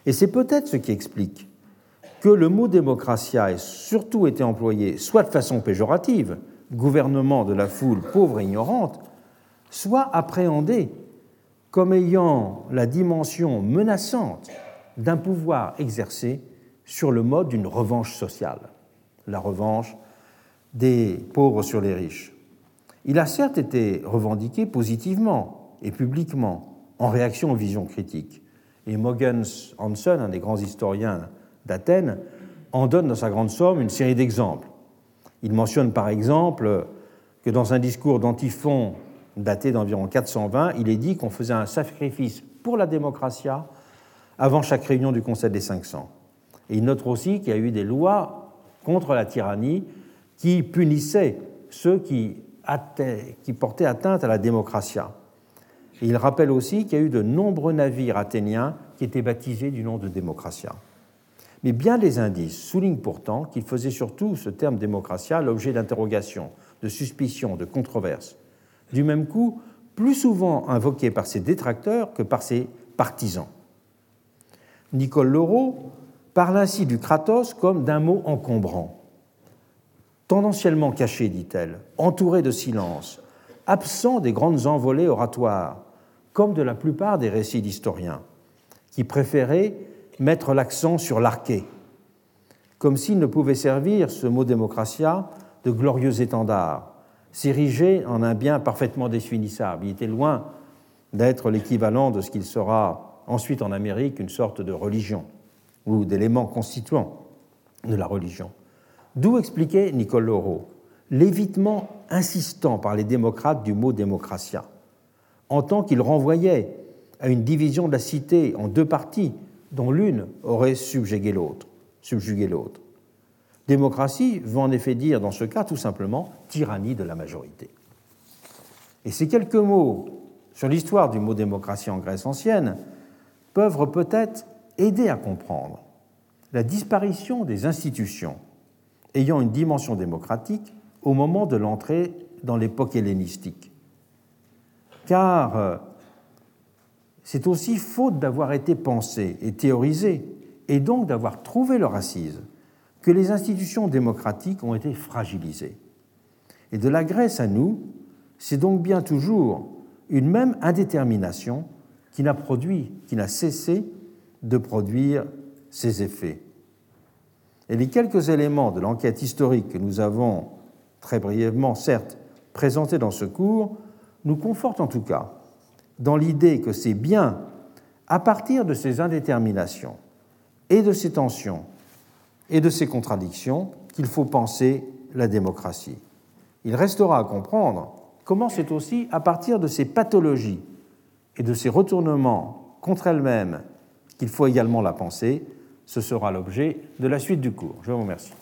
Et c'est peut-être ce qui explique que le mot démocratia ait surtout été employé soit de façon péjorative, gouvernement de la foule pauvre et ignorante, soit appréhendé comme ayant la dimension menaçante d'un pouvoir exercé sur le mode d'une revanche sociale, la revanche des pauvres sur les riches. Il a certes été revendiqué positivement et publiquement en réaction aux visions critiques. Et Mogens Hansen, un des grands historiens d'Athènes, en donne dans sa grande somme une série d'exemples. Il mentionne par exemple que dans un discours d'Antiphon daté d'environ 420, il est dit qu'on faisait un sacrifice pour la démocratie avant chaque réunion du Conseil des 500. Et il note aussi qu'il y a eu des lois contre la tyrannie qui punissaient ceux qui, qui portaient atteinte à la démocratie. Et il rappelle aussi qu'il y a eu de nombreux navires athéniens qui étaient baptisés du nom de démocratia. Mais bien des indices soulignent pourtant qu'il faisait surtout ce terme démocratia l'objet d'interrogations, de suspicions, de controverses du même coup plus souvent invoqué par ses détracteurs que par ses partisans. Nicole Leroux parle ainsi du Kratos comme d'un mot encombrant, tendanciellement caché, dit-elle, entouré de silence, absent des grandes envolées oratoires, comme de la plupart des récits d'historiens, qui préféraient mettre l'accent sur l'arché, comme s'il ne pouvait servir, ce mot démocratia, de glorieux étendard, s'érigeait en un bien parfaitement définissable. Il était loin d'être l'équivalent de ce qu'il sera ensuite en Amérique une sorte de religion ou d'élément constituant de la religion. D'où expliquait Nicole Laureau l'évitement insistant par les démocrates du mot démocratia, en tant qu'il renvoyait à une division de la cité en deux parties, dont l'une aurait. Subjugué l'autre. Démocratie veut en effet dire dans ce cas tout simplement tyrannie de la majorité. Et ces quelques mots sur l'histoire du mot démocratie en Grèce ancienne peuvent peut-être aider à comprendre la disparition des institutions ayant une dimension démocratique au moment de l'entrée dans l'époque hellénistique. Car euh, c'est aussi faute d'avoir été pensé et théorisé, et donc d'avoir trouvé leur assise, que les institutions démocratiques ont été fragilisées. Et de la Grèce à nous, c'est donc bien toujours une même indétermination qui n'a produit, qui n'a cessé de produire ses effets. Et les quelques éléments de l'enquête historique que nous avons très brièvement, certes, présentés dans ce cours, nous confortent en tout cas dans l'idée que c'est bien à partir de ces indéterminations et de ces tensions et de ces contradictions qu'il faut penser la démocratie. Il restera à comprendre comment c'est aussi à partir de ces pathologies et de ces retournements contre elles-mêmes qu'il faut également la penser. Ce sera l'objet de la suite du cours. Je vous remercie.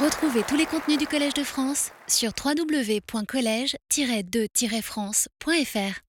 Retrouvez tous les contenus du Collège de France sur www.colège-2-france.fr.